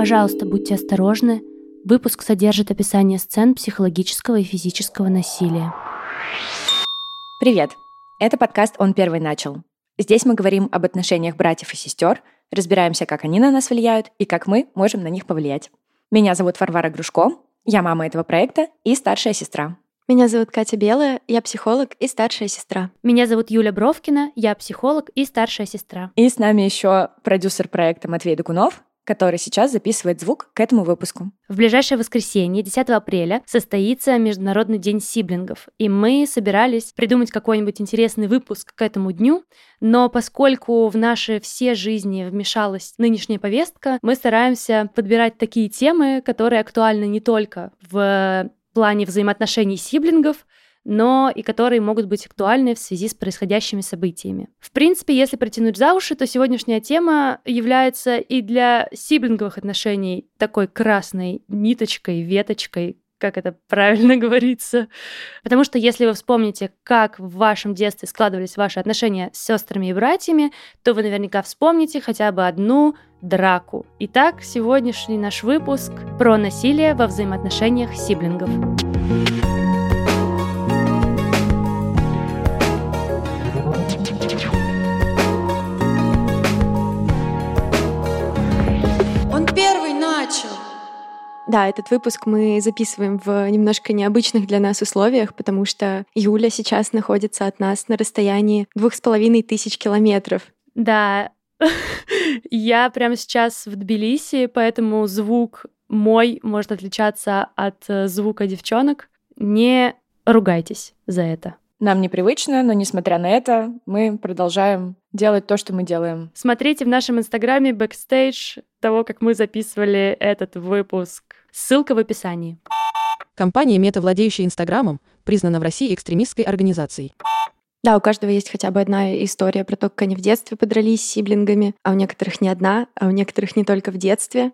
Пожалуйста, будьте осторожны. Выпуск содержит описание сцен психологического и физического насилия. Привет! Это подкаст «Он первый начал». Здесь мы говорим об отношениях братьев и сестер, разбираемся, как они на нас влияют и как мы можем на них повлиять. Меня зовут Варвара Грушко, я мама этого проекта и старшая сестра. Меня зовут Катя Белая, я психолог и старшая сестра. Меня зовут Юля Бровкина, я психолог и старшая сестра. И с нами еще продюсер проекта Матвей Докунов, который сейчас записывает звук к этому выпуску. В ближайшее воскресенье, 10 апреля, состоится Международный день сиблингов, и мы собирались придумать какой-нибудь интересный выпуск к этому дню, но поскольку в наши все жизни вмешалась нынешняя повестка, мы стараемся подбирать такие темы, которые актуальны не только в плане взаимоотношений сиблингов, но и которые могут быть актуальны в связи с происходящими событиями. В принципе, если протянуть за уши, то сегодняшняя тема является и для сиблинговых отношений такой красной ниточкой, веточкой, как это правильно говорится. Потому что если вы вспомните, как в вашем детстве складывались ваши отношения с сестрами и братьями, то вы наверняка вспомните хотя бы одну драку. Итак, сегодняшний наш выпуск про насилие во взаимоотношениях сиблингов. Он Да, этот выпуск мы записываем в немножко необычных для нас условиях, потому что Юля сейчас находится от нас на расстоянии двух с половиной тысяч километров. Да, Я прямо сейчас в Тбилиси, поэтому звук мой может отличаться от э, звука девчонок. Не ругайтесь за это. Нам непривычно, но несмотря на это, мы продолжаем делать то, что мы делаем. Смотрите в нашем инстаграме бэкстейдж того, как мы записывали этот выпуск. Ссылка в описании. Компания Мета, владеющая Инстаграмом, признана в России экстремистской организацией. Да, у каждого есть хотя бы одна история про то, как они в детстве подрались с сиблингами, а у некоторых не одна, а у некоторых не только в детстве.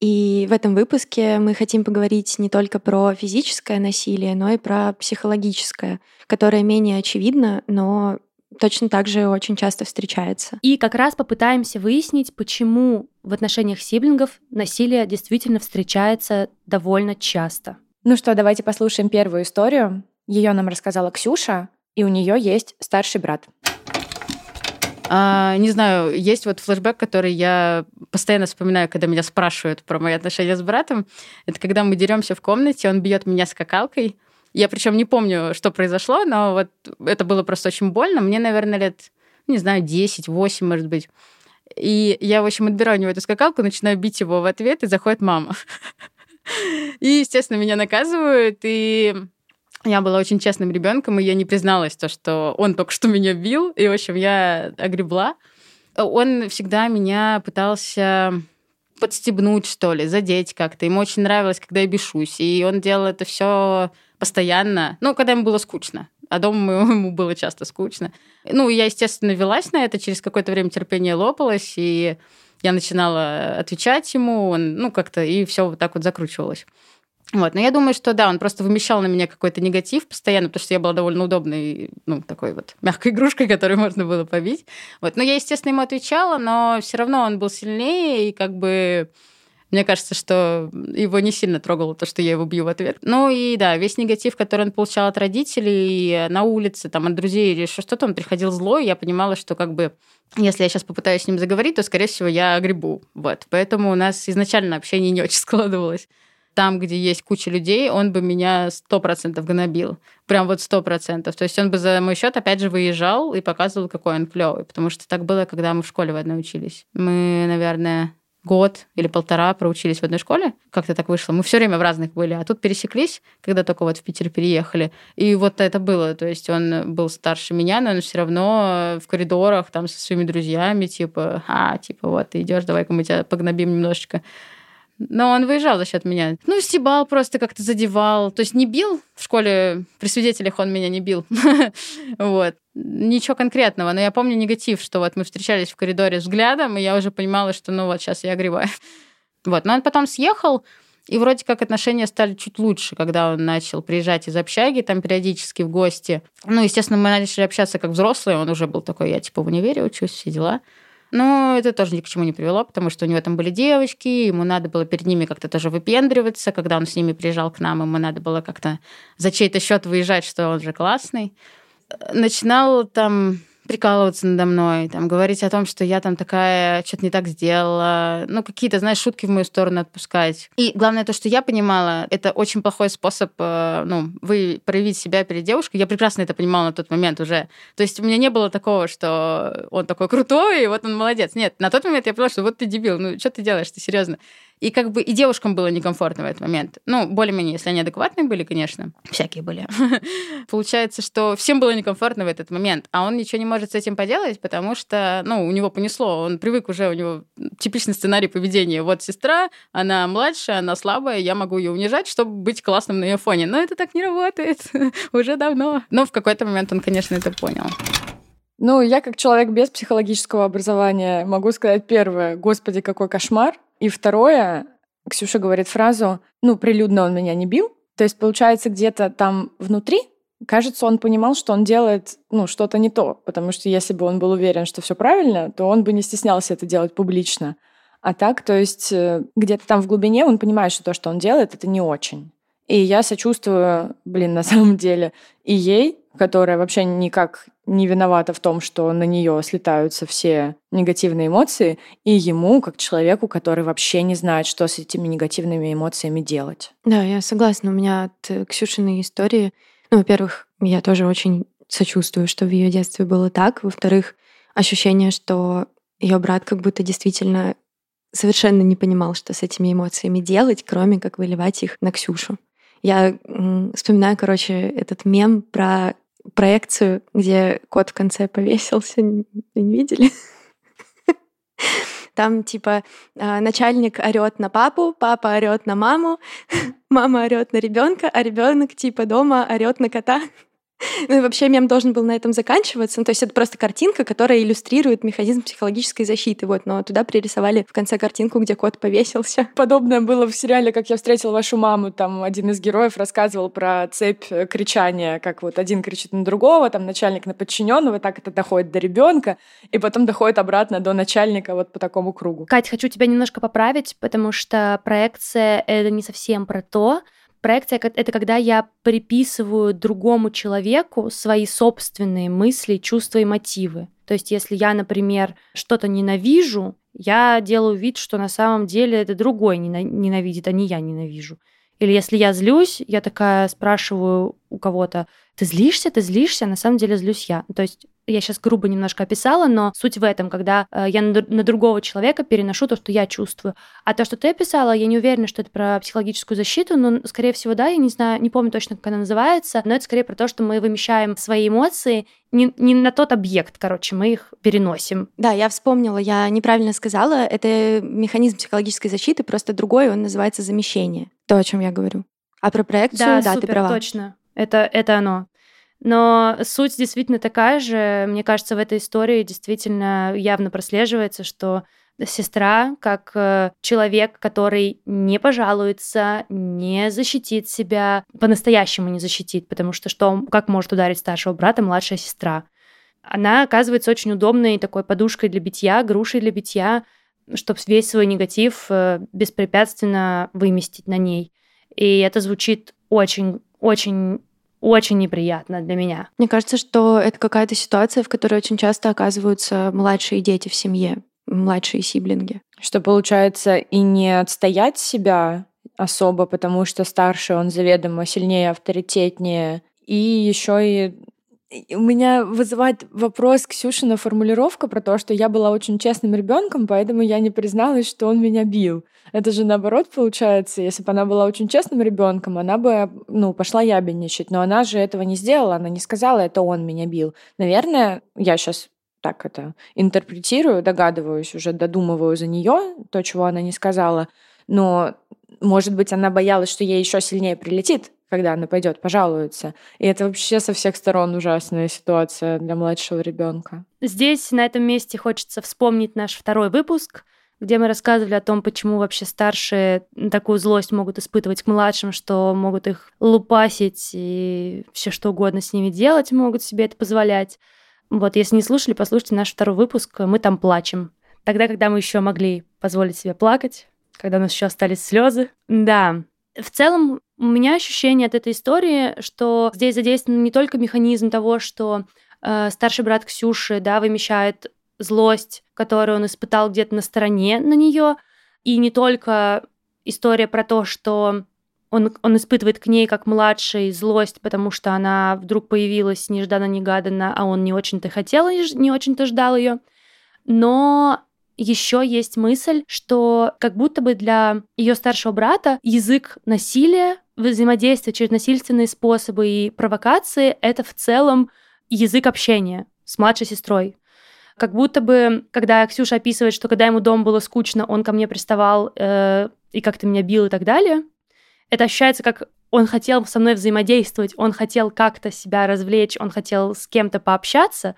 И в этом выпуске мы хотим поговорить не только про физическое насилие, но и про психологическое, которое менее очевидно, но точно так же очень часто встречается. И как раз попытаемся выяснить, почему в отношениях сиблингов насилие действительно встречается довольно часто. Ну что, давайте послушаем первую историю. Ее нам рассказала Ксюша, и у нее есть старший брат. А, не знаю, есть вот флешбэк, который я постоянно вспоминаю, когда меня спрашивают про мои отношения с братом. Это когда мы деремся в комнате, он бьет меня скакалкой. Я причем не помню, что произошло, но вот это было просто очень больно. Мне, наверное, лет, не знаю, 10, 8, может быть. И я, в общем, отбираю у него эту скакалку, начинаю бить его в ответ, и заходит мама. И, естественно, меня наказывают, и я была очень честным ребенком, и я не призналась то, что он только что меня бил, и, в общем, я огребла. Он всегда меня пытался подстебнуть, что ли, задеть как-то. Ему очень нравилось, когда я бешусь. И он делал это все постоянно. Ну, когда ему было скучно. А дома ему было часто скучно. Ну, я, естественно, велась на это. Через какое-то время терпение лопалось, и я начинала отвечать ему, он, ну, как-то, и все вот так вот закручивалось. Вот. Но я думаю, что да, он просто вымещал на меня какой-то негатив постоянно, потому что я была довольно удобной, ну, такой вот мягкой игрушкой, которую можно было побить. Вот. Но я, естественно, ему отвечала, но все равно он был сильнее, и как бы мне кажется, что его не сильно трогало то, что я его бью в ответ. Ну и да, весь негатив, который он получал от родителей на улице, там, от друзей или что-то, он приходил злой, я понимала, что как бы если я сейчас попытаюсь с ним заговорить, то, скорее всего, я огребу. Вот. Поэтому у нас изначально общение не очень складывалось там, где есть куча людей, он бы меня сто процентов гнобил. Прям вот сто процентов. То есть он бы за мой счет опять же выезжал и показывал, какой он клевый. Потому что так было, когда мы в школе в одной учились. Мы, наверное, год или полтора проучились в одной школе. Как-то так вышло. Мы все время в разных были. А тут пересеклись, когда только вот в Питер переехали. И вот это было. То есть он был старше меня, но он все равно в коридорах там со своими друзьями, типа, а, типа, вот, ты идешь, давай-ка мы тебя погнобим немножечко. Но он выезжал за счет меня. Ну, стебал просто как-то задевал. То есть не бил. В школе при свидетелях он меня не бил. вот. Ничего конкретного. Но я помню негатив, что вот мы встречались в коридоре взглядом, и я уже понимала, что ну вот сейчас я огреваю. вот. Но он потом съехал, и вроде как отношения стали чуть лучше, когда он начал приезжать из общаги, там периодически в гости. Ну, естественно, мы начали общаться как взрослые, он уже был такой, я типа в универе учусь, все дела. Но это тоже ни к чему не привело, потому что у него там были девочки, ему надо было перед ними как-то тоже выпендриваться. Когда он с ними приезжал к нам, ему надо было как-то за чей-то счет выезжать, что он же классный. Начинал там прикалываться надо мной, там, говорить о том, что я там такая, что-то не так сделала, ну, какие-то, знаешь, шутки в мою сторону отпускать. И главное то, что я понимала, это очень плохой способ, э, ну, вы проявить себя перед девушкой. Я прекрасно это понимала на тот момент уже. То есть у меня не было такого, что он такой крутой, и вот он молодец. Нет, на тот момент я поняла, что вот ты дебил, ну, что ты делаешь, ты серьезно? И как бы и девушкам было некомфортно в этот момент. Ну, более-менее, если они адекватные были, конечно. Всякие были. Получается, что всем было некомфортно в этот момент, а он ничего не может с этим поделать, потому что, ну, у него понесло, он привык уже, у него типичный сценарий поведения. Вот сестра, она младшая, она слабая, я могу ее унижать, чтобы быть классным на ее фоне. Но это так не работает уже давно. Но в какой-то момент он, конечно, это понял. Ну, я как человек без психологического образования могу сказать первое, господи, какой кошмар. И второе, Ксюша говорит фразу, ну, прилюдно он меня не бил. То есть, получается, где-то там внутри, кажется, он понимал, что он делает, ну, что-то не то. Потому что если бы он был уверен, что все правильно, то он бы не стеснялся это делать публично. А так, то есть, э, где-то там в глубине он понимает, что то, что он делает, это не очень. И я сочувствую, блин, на самом деле, и ей, которая вообще никак не виновата в том, что на нее слетаются все негативные эмоции, и ему, как человеку, который вообще не знает, что с этими негативными эмоциями делать. Да, я согласна. У меня от э, Ксюшиной истории, ну, во-первых, я тоже очень сочувствую, что в ее детстве было так. Во-вторых, ощущение, что ее брат как будто действительно совершенно не понимал, что с этими эмоциями делать, кроме как выливать их на Ксюшу. Я вспоминаю, короче, этот мем про проекцию, где кот в конце повесился. Не, не видели? Там типа а, начальник орет на папу, папа орет на маму, мама орет на ребенка, а ребенок типа дома орет на кота. Ну и вообще мем должен был на этом заканчиваться. Ну, то есть это просто картинка, которая иллюстрирует механизм психологической защиты. Вот, но туда пририсовали в конце картинку, где кот повесился. Подобное было в сериале «Как я встретил вашу маму». Там один из героев рассказывал про цепь э, кричания, как вот один кричит на другого, там начальник на подчиненного, так это доходит до ребенка, и потом доходит обратно до начальника вот по такому кругу. Кать, хочу тебя немножко поправить, потому что проекция — это не совсем про то, Проекция — это когда я приписываю другому человеку свои собственные мысли, чувства и мотивы. То есть если я, например, что-то ненавижу, я делаю вид, что на самом деле это другой ненавидит, а не я ненавижу. Или если я злюсь, я такая спрашиваю у кого-то, ты злишься, ты злишься, на самом деле злюсь я. То есть я сейчас грубо немножко описала, но суть в этом, когда э, я на другого человека переношу то, что я чувствую. А то, что ты описала, я не уверена, что это про психологическую защиту, но, скорее всего, да, я не знаю, не помню точно, как она называется, но это скорее про то, что мы вымещаем свои эмоции не, не на тот объект, короче, мы их переносим. Да, я вспомнила, я неправильно сказала, это механизм психологической защиты, просто другой, он называется замещение. То, о чем я говорю. А про проекцию, да, да супер, ты права. точно. Это, это оно. Но суть действительно такая же. Мне кажется, в этой истории действительно явно прослеживается, что сестра, как э, человек, который не пожалуется, не защитит себя, по-настоящему не защитит, потому что что, как может ударить старшего брата младшая сестра? Она оказывается очень удобной такой подушкой для битья, грушей для битья, чтобы весь свой негатив э, беспрепятственно выместить на ней. И это звучит очень, очень очень неприятно для меня. Мне кажется, что это какая-то ситуация, в которой очень часто оказываются младшие дети в семье, младшие сиблинги. Что получается и не отстоять себя особо, потому что старший он заведомо сильнее, авторитетнее, и еще и у меня вызывает вопрос Ксюшина формулировка про то, что я была очень честным ребенком, поэтому я не призналась, что он меня бил. Это же наоборот получается, если бы она была очень честным ребенком, она бы, ну, пошла ябедничать, но она же этого не сделала, она не сказала, это он меня бил. Наверное, я сейчас так это интерпретирую, догадываюсь, уже додумываю за нее то, чего она не сказала, но может быть, она боялась, что ей еще сильнее прилетит, когда она пойдет пожалуется. И это вообще со всех сторон ужасная ситуация для младшего ребенка. Здесь, на этом месте, хочется вспомнить наш второй выпуск, где мы рассказывали о том, почему вообще старшие такую злость могут испытывать к младшим, что могут их лупасить и все что угодно с ними делать, могут себе это позволять. Вот, если не слушали, послушайте наш второй выпуск, мы там плачем. Тогда, когда мы еще могли позволить себе плакать, когда у нас еще остались слезы. Да, в целом у меня ощущение от этой истории, что здесь задействован не только механизм того, что э, старший брат Ксюши, да, вымещает злость, которую он испытал где-то на стороне на нее, и не только история про то, что он, он испытывает к ней как младший злость, потому что она вдруг появилась нежданно-негаданно, а он не очень-то хотел не очень-то ждал ее. Но еще есть мысль, что как будто бы для ее старшего брата язык насилия, взаимодействие через насильственные способы и провокации — это в целом язык общения с младшей сестрой. Как будто бы, когда Ксюша описывает, что когда ему дом было скучно, он ко мне приставал э, и как-то меня бил и так далее, это ощущается как он хотел со мной взаимодействовать, он хотел как-то себя развлечь, он хотел с кем-то пообщаться,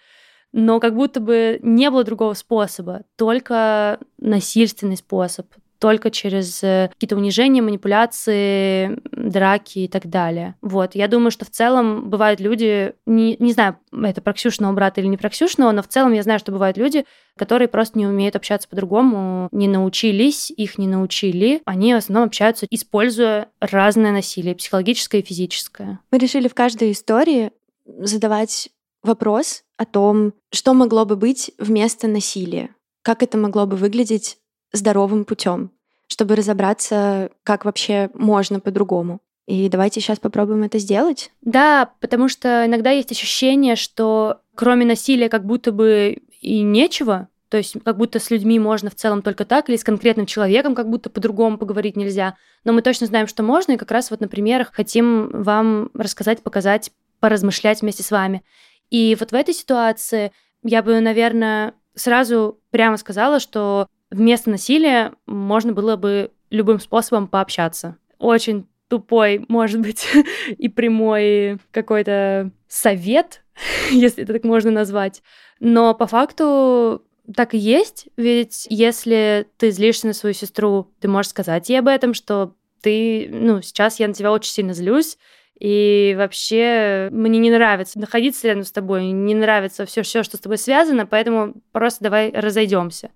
но как будто бы не было другого способа, только насильственный способ, только через э, какие-то унижения, манипуляции, драки и так далее. Вот, я думаю, что в целом бывают люди, не, не знаю, это про Ксюшного брата или не про Ксюшного, но в целом я знаю, что бывают люди, которые просто не умеют общаться по-другому, не научились, их не научили. Они в основном общаются, используя разное насилие, психологическое и физическое. Мы решили в каждой истории задавать вопрос о том, что могло бы быть вместо насилия, как это могло бы выглядеть здоровым путем, чтобы разобраться, как вообще можно по-другому. И давайте сейчас попробуем это сделать. Да, потому что иногда есть ощущение, что кроме насилия как будто бы и нечего, то есть как будто с людьми можно в целом только так, или с конкретным человеком как будто по-другому поговорить нельзя. Но мы точно знаем, что можно, и как раз вот на примерах хотим вам рассказать, показать, поразмышлять вместе с вами. И вот в этой ситуации я бы, наверное, сразу прямо сказала, что вместо насилия можно было бы любым способом пообщаться. Очень тупой, может быть, и прямой какой-то совет, если это так можно назвать. Но по факту так и есть, ведь если ты злишься на свою сестру, ты можешь сказать ей об этом, что ты, ну, сейчас я на тебя очень сильно злюсь, и вообще мне не нравится находиться рядом с тобой, не нравится все, все, что с тобой связано, поэтому просто давай разойдемся.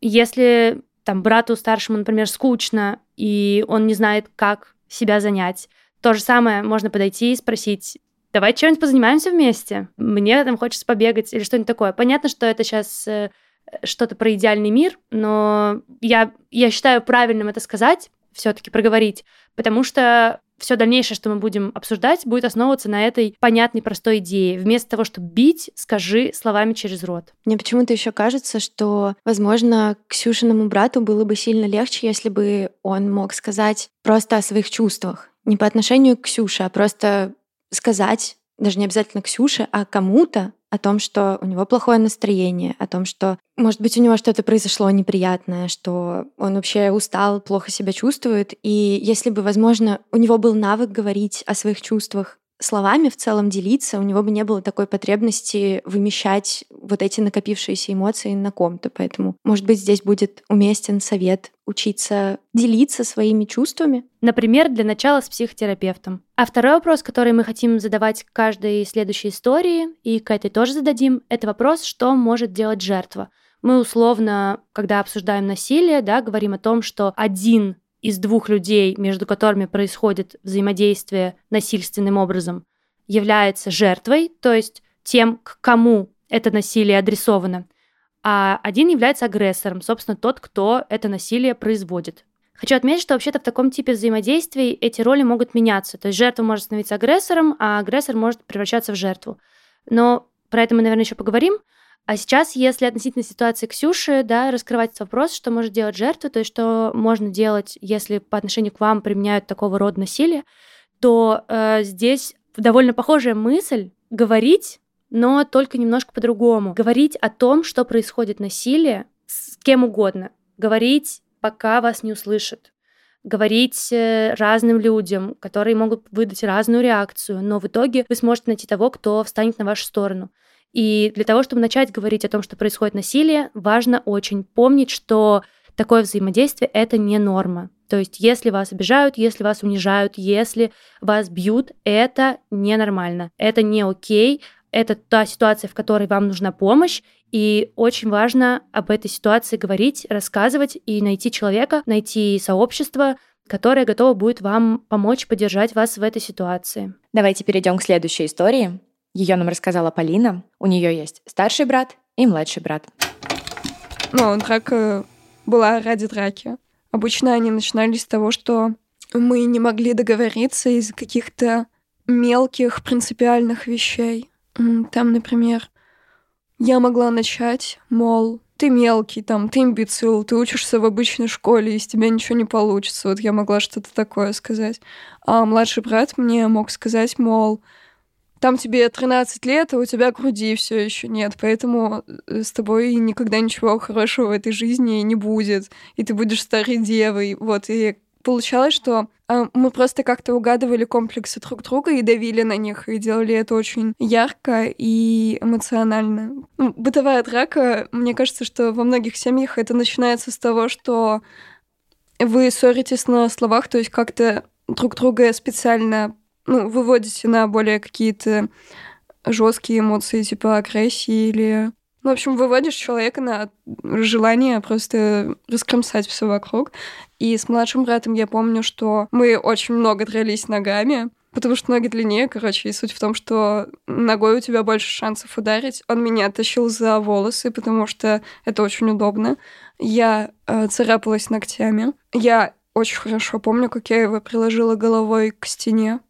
Если там брату старшему, например, скучно, и он не знает, как себя занять, то же самое можно подойти и спросить, давай чем-нибудь позанимаемся вместе. Мне там хочется побегать или что-нибудь такое. Понятно, что это сейчас э, что-то про идеальный мир, но я, я считаю правильным это сказать, все-таки проговорить, потому что все дальнейшее, что мы будем обсуждать, будет основываться на этой понятной, простой идее. Вместо того, чтобы бить, скажи словами через рот. Мне почему-то еще кажется, что, возможно, Ксюшиному брату было бы сильно легче, если бы он мог сказать просто о своих чувствах. Не по отношению к Ксюше, а просто сказать, даже не обязательно Ксюше, а кому-то о том, что у него плохое настроение, о том, что, может быть, у него что-то произошло неприятное, что он вообще устал, плохо себя чувствует. И если бы, возможно, у него был навык говорить о своих чувствах словами в целом делиться, у него бы не было такой потребности вымещать вот эти накопившиеся эмоции на ком-то. Поэтому, может быть, здесь будет уместен совет учиться делиться своими чувствами. Например, для начала с психотерапевтом. А второй вопрос, который мы хотим задавать каждой следующей истории, и к этой тоже зададим, это вопрос, что может делать жертва. Мы условно, когда обсуждаем насилие, да, говорим о том, что один из двух людей, между которыми происходит взаимодействие насильственным образом, является жертвой, то есть тем, к кому это насилие адресовано, а один является агрессором, собственно, тот, кто это насилие производит. Хочу отметить, что вообще-то в таком типе взаимодействий эти роли могут меняться. То есть жертва может становиться агрессором, а агрессор может превращаться в жертву. Но про это мы, наверное, еще поговорим. А сейчас, если относительно ситуации Ксюши, да, раскрывать вопрос, что может делать жертва, то есть что можно делать, если по отношению к вам применяют такого рода насилие, то э, здесь довольно похожая мысль говорить, но только немножко по-другому. Говорить о том, что происходит насилие с кем угодно. Говорить, пока вас не услышат. Говорить э, разным людям, которые могут выдать разную реакцию, но в итоге вы сможете найти того, кто встанет на вашу сторону. И для того, чтобы начать говорить о том, что происходит насилие, важно очень помнить, что такое взаимодействие — это не норма. То есть если вас обижают, если вас унижают, если вас бьют, это ненормально, это не окей, это та ситуация, в которой вам нужна помощь, и очень важно об этой ситуации говорить, рассказывать и найти человека, найти сообщество, которое готово будет вам помочь поддержать вас в этой ситуации. Давайте перейдем к следующей истории. Ее нам рассказала Полина. У нее есть старший брат и младший брат. Ну, драка была ради драки. Обычно они начинались с того, что мы не могли договориться из каких-то мелких принципиальных вещей. Там, например, я могла начать, мол, ты мелкий, там, ты имбецил, ты учишься в обычной школе, из тебя ничего не получится. Вот я могла что-то такое сказать. А младший брат мне мог сказать, мол, там тебе 13 лет, а у тебя груди все еще нет, поэтому э, с тобой никогда ничего хорошего в этой жизни не будет, и ты будешь старой девой. Вот, и получалось, что э, мы просто как-то угадывали комплексы друг друга и давили на них, и делали это очень ярко и эмоционально. Ну, бытовая драка, мне кажется, что во многих семьях это начинается с того, что вы ссоритесь на словах, то есть как-то друг друга специально ну, выводите на более какие-то жесткие эмоции, типа агрессии или... Ну, в общем, выводишь человека на желание просто раскромсать все вокруг. И с младшим братом я помню, что мы очень много дрались ногами, потому что ноги длиннее, короче, и суть в том, что ногой у тебя больше шансов ударить. Он меня тащил за волосы, потому что это очень удобно. Я э, царапалась ногтями. Я очень хорошо помню, как я его приложила головой к стене,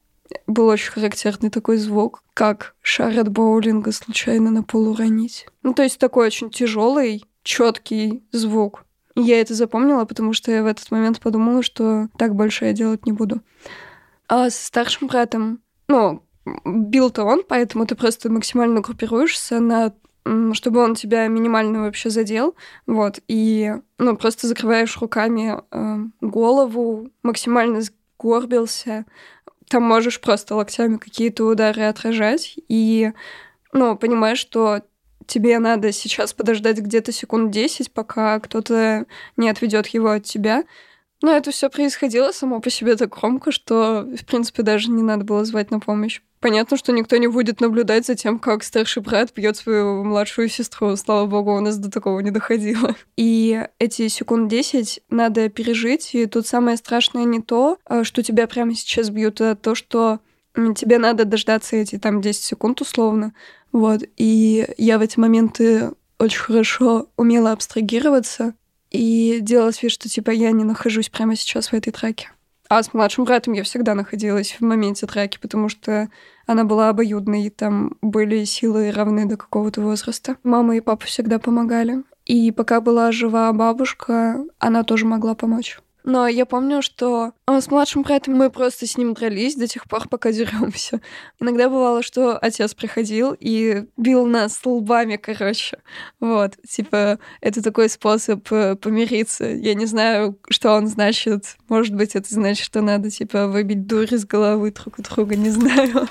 был очень характерный такой звук, как шар от боулинга случайно на пол уронить. Ну, то есть такой очень тяжелый, четкий звук. И я это запомнила, потому что я в этот момент подумала, что так больше я делать не буду. А с старшим братом, ну, бил-то он, поэтому ты просто максимально группируешься на чтобы он тебя минимально вообще задел, вот, и, ну, просто закрываешь руками э, голову, максимально сгорбился, там можешь просто локтями какие-то удары отражать, и, ну, понимаешь, что тебе надо сейчас подождать где-то секунд 10, пока кто-то не отведет его от тебя, но это все происходило само по себе так громко, что, в принципе, даже не надо было звать на помощь. Понятно, что никто не будет наблюдать за тем, как старший брат бьет свою младшую сестру. Слава богу, у нас до такого не доходило. И эти секунд 10 надо пережить. И тут самое страшное не то, а, что тебя прямо сейчас бьют, а то, что тебе надо дождаться эти там 10 секунд условно. Вот. И я в эти моменты очень хорошо умела абстрагироваться и делать вид, что типа я не нахожусь прямо сейчас в этой траке. А с младшим братом я всегда находилась в моменте драки, потому что она была обоюдной, и там были силы равны до какого-то возраста. Мама и папа всегда помогали. И пока была жива бабушка, она тоже могла помочь. Но я помню, что а, с младшим братом мы просто с ним дрались до тех пор, пока деремся. Иногда бывало, что отец приходил и бил нас лбами, короче. Вот, типа, это такой способ э, помириться. Я не знаю, что он значит. Может быть, это значит, что надо, типа, выбить дурь из головы друг у друга, не знаю.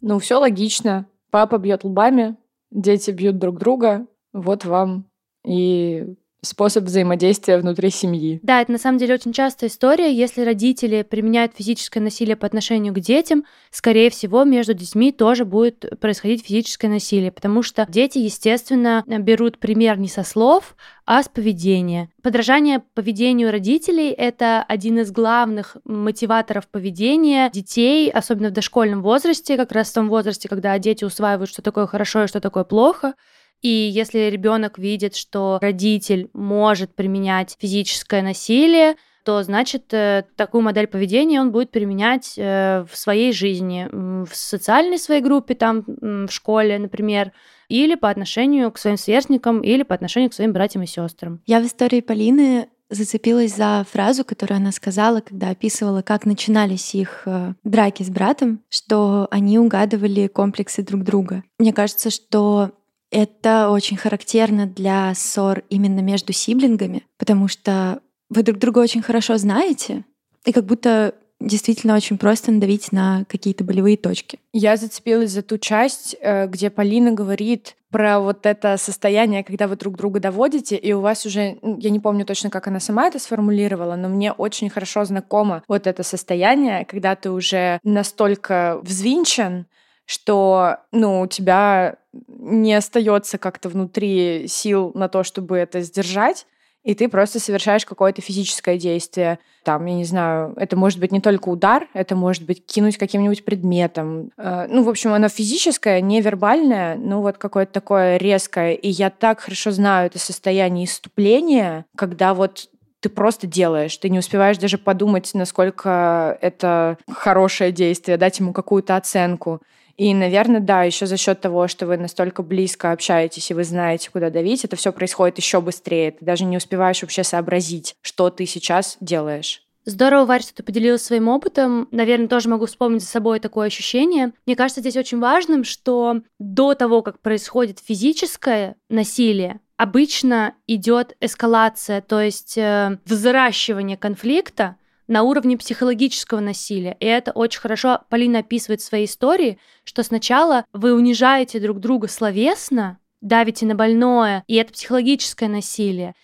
Ну, все логично. Папа бьет лбами, дети бьют друг друга. Вот вам и способ взаимодействия внутри семьи. Да, это на самом деле очень частая история. Если родители применяют физическое насилие по отношению к детям, скорее всего, между детьми тоже будет происходить физическое насилие, потому что дети, естественно, берут пример не со слов, а с поведения. Подражание поведению родителей – это один из главных мотиваторов поведения детей, особенно в дошкольном возрасте, как раз в том возрасте, когда дети усваивают, что такое хорошо и что такое плохо. И если ребенок видит, что родитель может применять физическое насилие, то значит э, такую модель поведения он будет применять э, в своей жизни, в социальной своей группе, там в школе, например, или по отношению к своим сверстникам, или по отношению к своим братьям и сестрам. Я в истории Полины зацепилась за фразу, которую она сказала, когда описывала, как начинались их э, драки с братом, что они угадывали комплексы друг друга. Мне кажется, что это очень характерно для ссор именно между сиблингами, потому что вы друг друга очень хорошо знаете, и как будто действительно очень просто надавить на какие-то болевые точки. Я зацепилась за ту часть, э, где Полина говорит про вот это состояние, когда вы друг друга доводите, и у вас уже, я не помню точно, как она сама это сформулировала, но мне очень хорошо знакомо вот это состояние, когда ты уже настолько взвинчен, что, ну, у тебя не остается как-то внутри сил на то, чтобы это сдержать, и ты просто совершаешь какое-то физическое действие. Там, я не знаю, это может быть не только удар, это может быть кинуть каким-нибудь предметом. Э, ну, в общем, оно физическое, невербальное, ну вот какое-то такое резкое. И я так хорошо знаю это состояние иступления, когда вот ты просто делаешь, ты не успеваешь даже подумать, насколько это хорошее действие, дать ему какую-то оценку. И, наверное, да, еще за счет того, что вы настолько близко общаетесь и вы знаете, куда давить, это все происходит еще быстрее. Ты даже не успеваешь вообще сообразить, что ты сейчас делаешь. Здорово, Варя, что ты поделилась своим опытом. Наверное, тоже могу вспомнить за собой такое ощущение. Мне кажется, здесь очень важным, что до того, как происходит физическое насилие, обычно идет эскалация, то есть э, взращивание конфликта на уровне психологического насилия. И это очень хорошо Полина описывает в своей истории, что сначала вы унижаете друг друга словесно, давите на больное, и это психологическое насилие.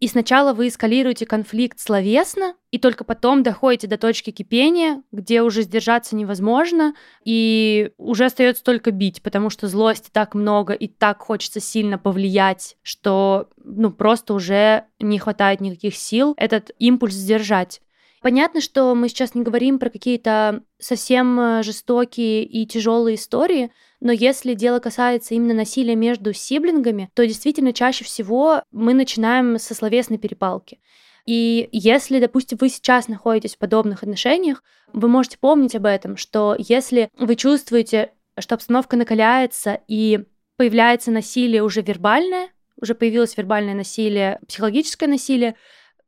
И сначала вы эскалируете конфликт словесно, и только потом доходите до точки кипения, где уже сдержаться невозможно, и уже остается только бить, потому что злости так много, и так хочется сильно повлиять, что ну просто уже не хватает никаких сил этот импульс сдержать. Понятно, что мы сейчас не говорим про какие-то совсем э, жестокие и тяжелые истории, но если дело касается именно насилия между сиблингами, то действительно чаще всего мы начинаем со словесной перепалки. И если, допустим, вы сейчас находитесь в подобных отношениях, вы можете помнить об этом, что если вы чувствуете, что обстановка накаляется и появляется насилие уже вербальное, уже появилось вербальное насилие, психологическое насилие,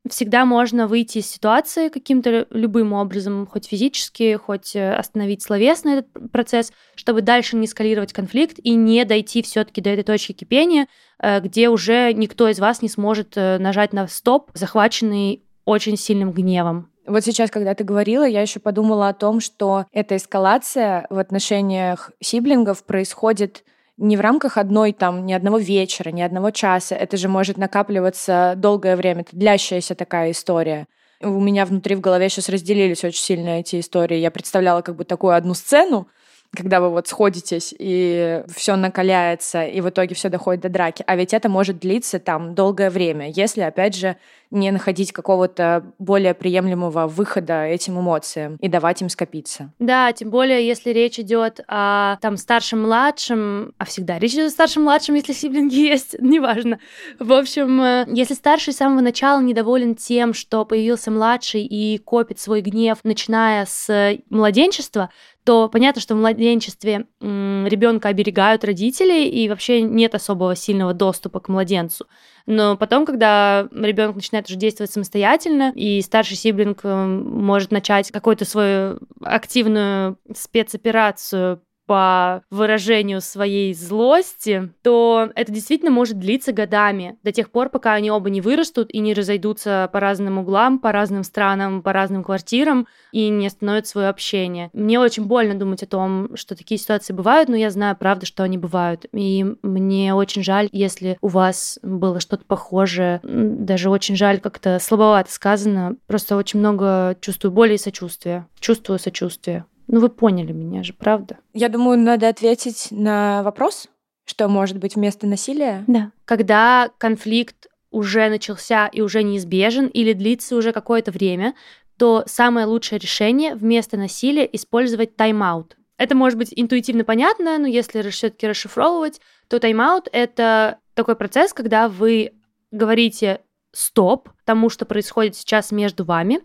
всегда можно выйти из ситуации каким-то любым образом, хоть физически, хоть э, остановить словесно этот процесс, чтобы дальше не эскалировать конфликт и не дойти все-таки до этой точки кипения, э, где уже никто из вас не сможет э, нажать на стоп, захваченный очень сильным гневом. Вот сейчас, когда ты говорила, я еще подумала о том, что эта эскалация в отношениях сиблингов происходит не в рамках одной там, ни одного вечера, ни одного часа. Это же может накапливаться долгое время. Это длящаяся такая история. У меня внутри в голове сейчас разделились очень сильно эти истории. Я представляла как бы такую одну сцену, когда вы вот сходитесь, и все накаляется, и в итоге все доходит до драки. А ведь это может длиться там долгое время, если, опять же, не находить какого-то более приемлемого выхода этим эмоциям и давать им скопиться. Да, тем более, если речь идет о там старшем-младшем, а всегда речь идет о старшем-младшем, если сиблинги есть, неважно. В общем, э, если старший с самого начала недоволен тем, что появился младший и копит свой гнев, начиная с младенчества, то понятно, что в младенчестве ребенка оберегают родители, и вообще нет особого сильного доступа к младенцу. Но потом, когда ребенок начинает уже действовать самостоятельно, и старший сиблинг э, может начать какую-то свою активную спецоперацию по выражению своей злости, то это действительно может длиться годами, до тех пор, пока они оба не вырастут и не разойдутся по разным углам, по разным странам, по разным квартирам и не остановят свое общение. Мне очень больно думать о том, что такие ситуации бывают, но я знаю, правда, что они бывают. И мне очень жаль, если у вас было что-то похожее. Даже очень жаль, как-то слабовато сказано. Просто очень много чувствую боли и сочувствия. Чувствую сочувствие. Ну, вы поняли меня же, правда? Я думаю, надо ответить на вопрос, что может быть вместо насилия. Да. Когда конфликт уже начался и уже неизбежен или длится уже какое-то время, то самое лучшее решение вместо насилия использовать тайм-аут. Это может быть интуитивно понятно, но если все-таки расшифровывать, то тайм-аут — это такой процесс, когда вы говорите стоп тому, что происходит сейчас между вами,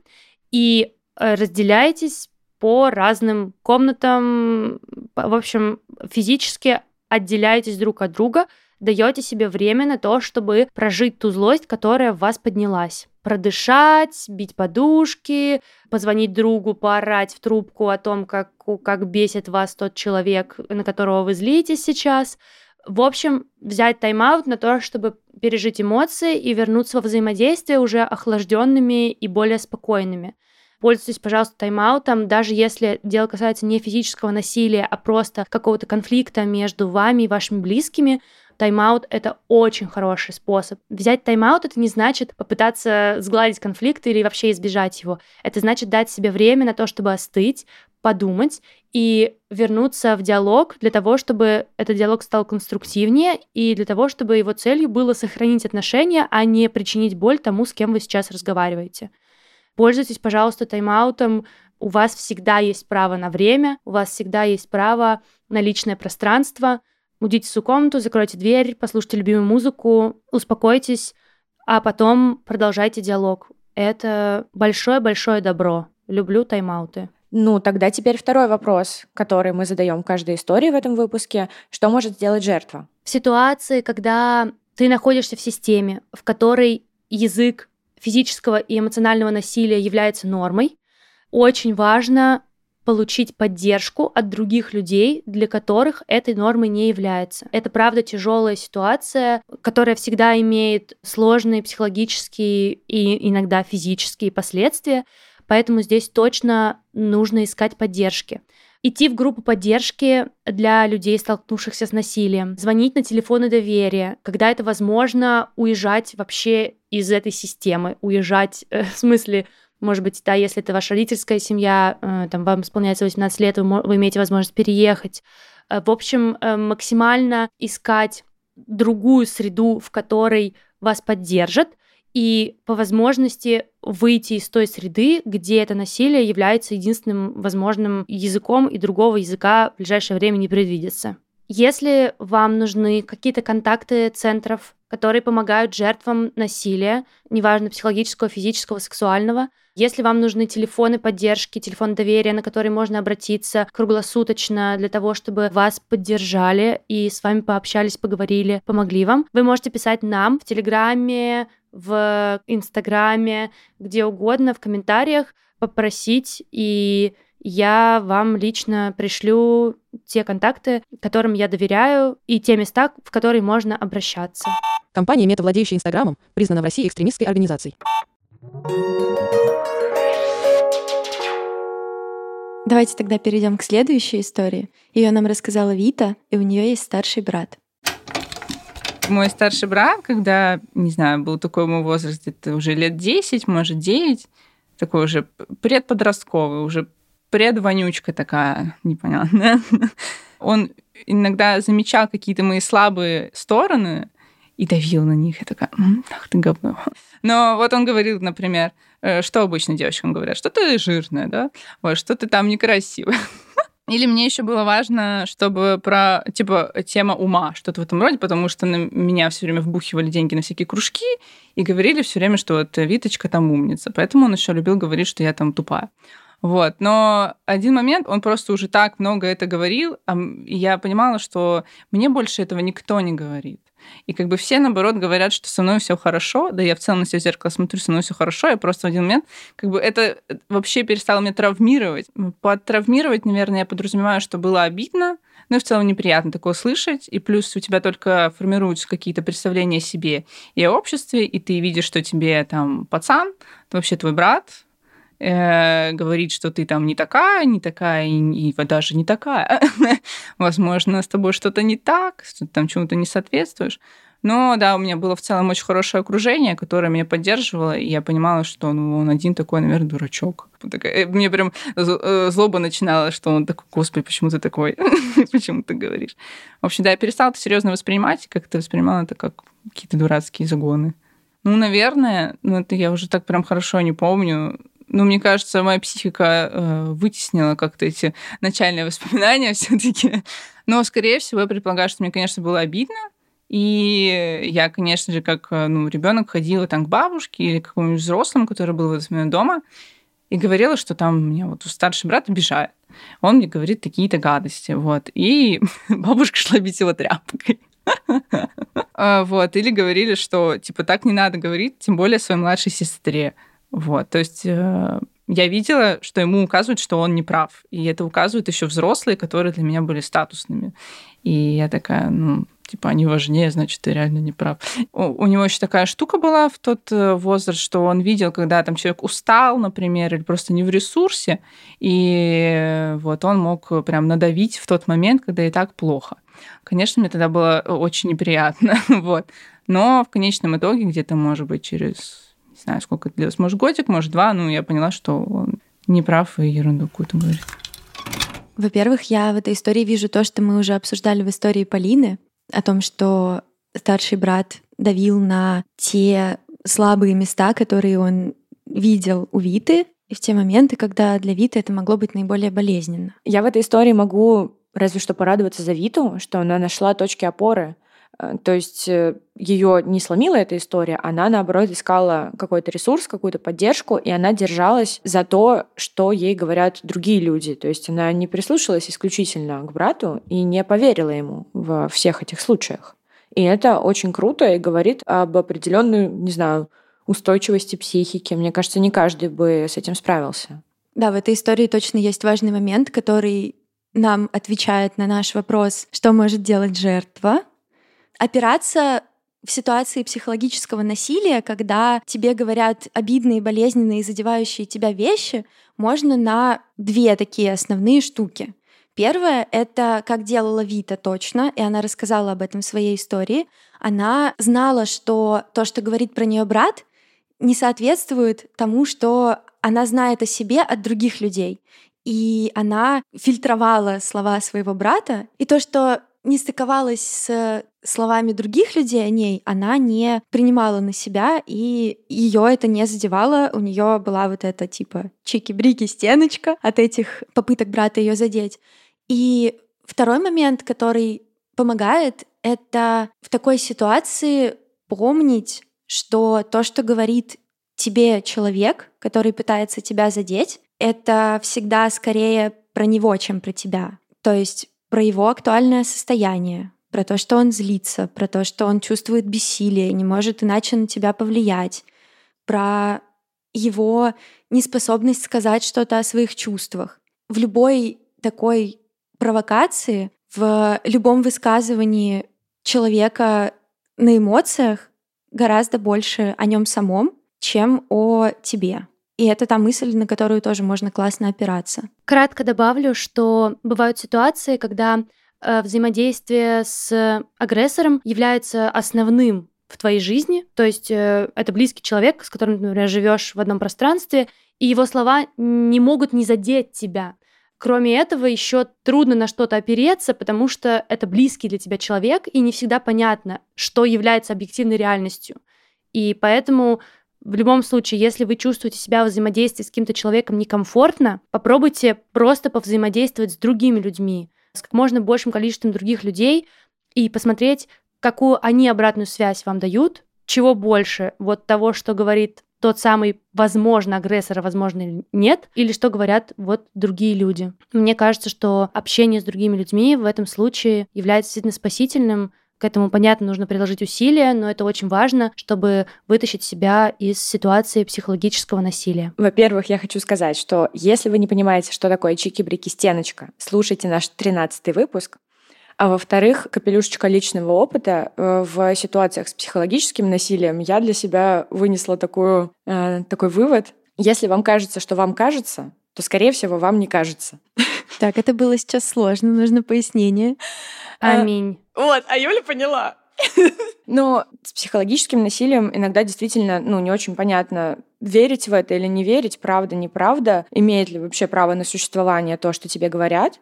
и э, разделяетесь по разным комнатам, в общем, физически отделяетесь друг от друга, даете себе время на то, чтобы прожить ту злость, которая в вас поднялась. Продышать, бить подушки, позвонить другу, поорать в трубку о том, как, как бесит вас тот человек, на которого вы злитесь сейчас. В общем, взять тайм-аут на то, чтобы пережить эмоции и вернуться во взаимодействие уже охлажденными и более спокойными. Пользуйтесь, пожалуйста, тайм-аутом, даже если дело касается не физического насилия, а просто какого-то конфликта между вами и вашими близкими, тайм-аут — это очень хороший способ. Взять тайм-аут — это не значит попытаться сгладить конфликт или вообще избежать его. Это значит дать себе время на то, чтобы остыть, подумать и вернуться в диалог для того, чтобы этот диалог стал конструктивнее и для того, чтобы его целью было сохранить отношения, а не причинить боль тому, с кем вы сейчас разговариваете. Пользуйтесь, пожалуйста, тайм-аутом. У вас всегда есть право на время, у вас всегда есть право на личное пространство. Уйдите в свою комнату, закройте дверь, послушайте любимую музыку, успокойтесь, а потом продолжайте диалог. Это большое-большое добро. Люблю тайм-ауты. Ну, тогда теперь второй вопрос, который мы задаем каждой истории в этом выпуске. Что может сделать жертва? В ситуации, когда ты находишься в системе, в которой язык физического и эмоционального насилия является нормой, очень важно получить поддержку от других людей, для которых этой нормой не является. Это правда тяжелая ситуация, которая всегда имеет сложные психологические и иногда физические последствия, поэтому здесь точно нужно искать поддержки. Идти в группу поддержки для людей, столкнувшихся с насилием. Звонить на телефоны доверия. Когда это возможно, уезжать вообще из этой системы. Уезжать, э, в смысле, может быть, да, если это ваша родительская семья, э, там вам исполняется 18 лет, вы, вы имеете возможность переехать. Э, в общем, э, максимально искать другую среду, в которой вас поддержат, и по возможности выйти из той среды, где это насилие является единственным возможным языком, и другого языка в ближайшее время не предвидится. Если вам нужны какие-то контакты центров, которые помогают жертвам насилия, неважно психологического, физического, сексуального, если вам нужны телефоны поддержки, телефон доверия, на который можно обратиться круглосуточно для того, чтобы вас поддержали и с вами пообщались, поговорили, помогли вам, вы можете писать нам в Телеграме, в Инстаграме, где угодно, в комментариях, попросить, и я вам лично пришлю те контакты, которым я доверяю, и те места, в которые можно обращаться. Компания Мета, владеющая Инстаграмом, признана в России экстремистской организацией. Давайте тогда перейдем к следующей истории. Ее нам рассказала Вита, и у нее есть старший брат мой старший брат, когда, не знаю, был такой мой возраст, где-то уже лет 10, может, 9, такой уже предподростковый, уже предвонючка такая, непонятная. Он иногда замечал какие-то мои слабые стороны и давил на них. Я такая, ах ты говно. Но вот он говорил, например, э, что обычно девочкам говорят, что ты жирная, да, вот, что ты там некрасивая. Или мне еще было важно, чтобы про, типа, тема ума, что-то в этом роде, потому что на меня все время вбухивали деньги на всякие кружки и говорили все время, что вот Виточка там умница. Поэтому он еще любил говорить, что я там тупая. Вот. Но один момент, он просто уже так много это говорил, и я понимала, что мне больше этого никто не говорит. И как бы все, наоборот, говорят, что со мной все хорошо, да я в целом на себя в зеркало смотрю, со мной все хорошо, я просто в один момент, как бы это вообще перестало меня травмировать. Под травмировать, наверное, я подразумеваю, что было обидно, ну и в целом неприятно такое слышать, и плюс у тебя только формируются какие-то представления о себе и о обществе, и ты видишь, что тебе там пацан, вообще твой брат, э, говорит, что ты там не такая, не такая и, и даже не такая. Возможно, с тобой что-то не так, что ты там чему-то не соответствуешь. Но да, у меня было в целом очень хорошее окружение, которое меня поддерживало, и я понимала, что ну, он один такой, наверное, дурачок. Такая, мне прям э, злоба начинала, что он такой, господи, почему ты такой? почему ты говоришь? В общем, да, я перестала это серьезно воспринимать, как-то воспринимала это как какие-то дурацкие загоны. Ну, наверное, ну это я уже так прям хорошо не помню. Ну, мне кажется, моя психика э, вытеснила как-то эти начальные воспоминания все-таки. Но, скорее всего, я предполагаю, что мне, конечно, было обидно. И я, конечно же, как э, ну, ребенок ходила там к бабушке или к какому-нибудь взрослому, который был в этот момент дома, и говорила, что там меня вот старший брат обижает. Он мне говорит такие-то гадости. Вот. И бабушка шла бить его тряпкой. А, вот. Или говорили, что типа так не надо говорить, тем более своей младшей сестре. Вот, то есть э, я видела, что ему указывают, что он не прав. И это указывают еще взрослые, которые для меня были статусными. И я такая, ну, типа, они важнее, значит, ты реально не прав. У, у него еще такая штука была в тот э, возраст, что он видел, когда там человек устал, например, или просто не в ресурсе, и вот он мог прям надавить в тот момент, когда и так плохо. Конечно, мне тогда было очень неприятно, вот. Но в конечном итоге, где-то, может быть, через не знаю, сколько это длилось, может, годик, может, два, ну, я поняла, что он не прав и ерунду какую-то говорит. Во-первых, я в этой истории вижу то, что мы уже обсуждали в истории Полины, о том, что старший брат давил на те слабые места, которые он видел у Виты, и в те моменты, когда для Виты это могло быть наиболее болезненно. Я в этой истории могу разве что порадоваться за Виту, что она нашла точки опоры. Э, то есть э, ее не сломила эта история, она, наоборот, искала какой-то ресурс, какую-то поддержку, и она держалась за то, что ей говорят другие люди. То есть она не прислушалась исключительно к брату и не поверила ему во всех этих случаях. И это очень круто и говорит об определенной, не знаю, устойчивости психики. Мне кажется, не каждый бы с этим справился. Да, в этой истории точно есть важный момент, который нам отвечает на наш вопрос, что может делать жертва. Опираться в ситуации психологического насилия, когда тебе говорят обидные, болезненные, задевающие тебя вещи, можно на две такие основные штуки. Первое — это как делала Вита точно, и она рассказала об этом в своей истории. Она знала, что то, что говорит про нее брат, не соответствует тому, что она знает о себе от других людей. И она фильтровала слова своего брата, и то, что не стыковалось с словами других людей о ней, она не принимала на себя, и ее это не задевало. У нее была вот эта типа чики-брики стеночка от этих попыток брата ее задеть. И второй момент, который помогает, это в такой ситуации помнить, что то, что говорит тебе человек, который пытается тебя задеть, это всегда скорее про него, чем про тебя. То есть про его актуальное состояние, про то, что он злится, про то, что он чувствует бессилие, не может иначе на тебя повлиять, про его неспособность сказать что-то о своих чувствах. В любой такой провокации, в любом высказывании человека на эмоциях гораздо больше о нем самом, чем о тебе. И это та мысль, на которую тоже можно классно опираться. Кратко добавлю, что бывают ситуации, когда э, взаимодействие с агрессором является основным в твоей жизни. То есть э, это близкий человек, с которым, например, живешь в одном пространстве, и его слова не могут не задеть тебя. Кроме этого, еще трудно на что-то опереться, потому что это близкий для тебя человек, и не всегда понятно, что является объективной реальностью. И поэтому в любом случае, если вы чувствуете себя в взаимодействии с каким-то человеком некомфортно, попробуйте просто повзаимодействовать с другими людьми, с как можно большим количеством других людей и посмотреть, какую они обратную связь вам дают, чего больше, вот того, что говорит тот самый, возможно, агрессор, а возможно, нет, или что говорят вот другие люди. Мне кажется, что общение с другими людьми в этом случае является действительно спасительным, к этому, понятно, нужно приложить усилия, но это очень важно, чтобы вытащить себя из ситуации психологического насилия. Во-первых, я хочу сказать, что если вы не понимаете, что такое чики-брики-стеночка, слушайте наш 13 выпуск. А во-вторых, капелюшечка личного опыта э, в ситуациях с психологическим насилием я для себя вынесла такую, э, такой вывод. Если вам кажется, что вам кажется, то, скорее всего, вам не кажется. Так, это было сейчас сложно, нужно пояснение. А, Аминь. Вот, а Юля поняла. Но с психологическим насилием иногда действительно ну, не очень понятно, верить в это или не верить, правда, неправда, имеет ли вообще право на существование то, что тебе говорят.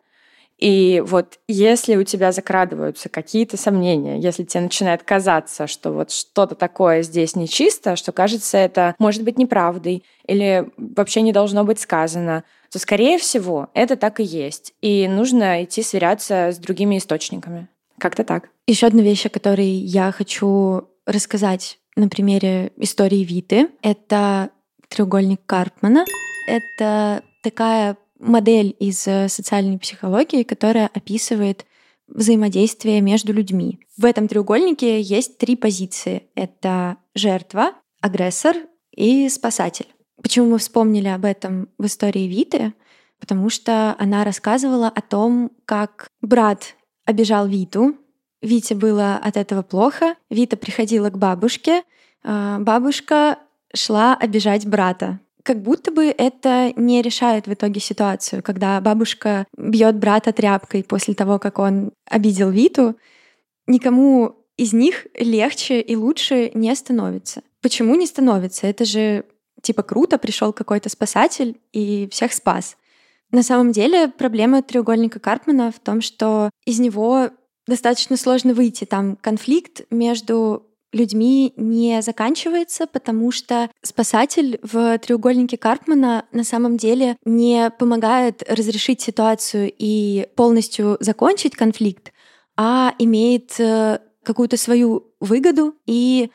И вот если у тебя закрадываются какие-то сомнения, если тебе начинает казаться, что вот что-то такое здесь нечисто, что кажется это может быть неправдой или вообще не должно быть сказано, то, скорее всего, это так и есть. И нужно идти сверяться с другими источниками. Как-то так. Еще одна вещь, о которой я хочу рассказать на примере истории Виты, это треугольник Карпмана. Это такая модель из э, социальной психологии, которая описывает взаимодействие между людьми. В этом треугольнике есть три позиции. Это жертва, агрессор и спасатель. Почему мы вспомнили об этом в истории Виты? Потому что она рассказывала о том, как брат обижал Виту. Вите было от этого плохо. Вита приходила к бабушке. А, бабушка шла обижать брата как будто бы это не решает в итоге ситуацию, когда бабушка бьет брата тряпкой после того, как он обидел Виту, никому из них легче и лучше не становится. Почему не становится? Это же типа круто, пришел какой-то спасатель и всех спас. На самом деле проблема треугольника Карпмана в том, что из него достаточно сложно выйти. Там конфликт между людьми не заканчивается, потому что спасатель в треугольнике Карпмана на самом деле не помогает разрешить ситуацию и полностью закончить конфликт, а имеет э, какую-то свою выгоду и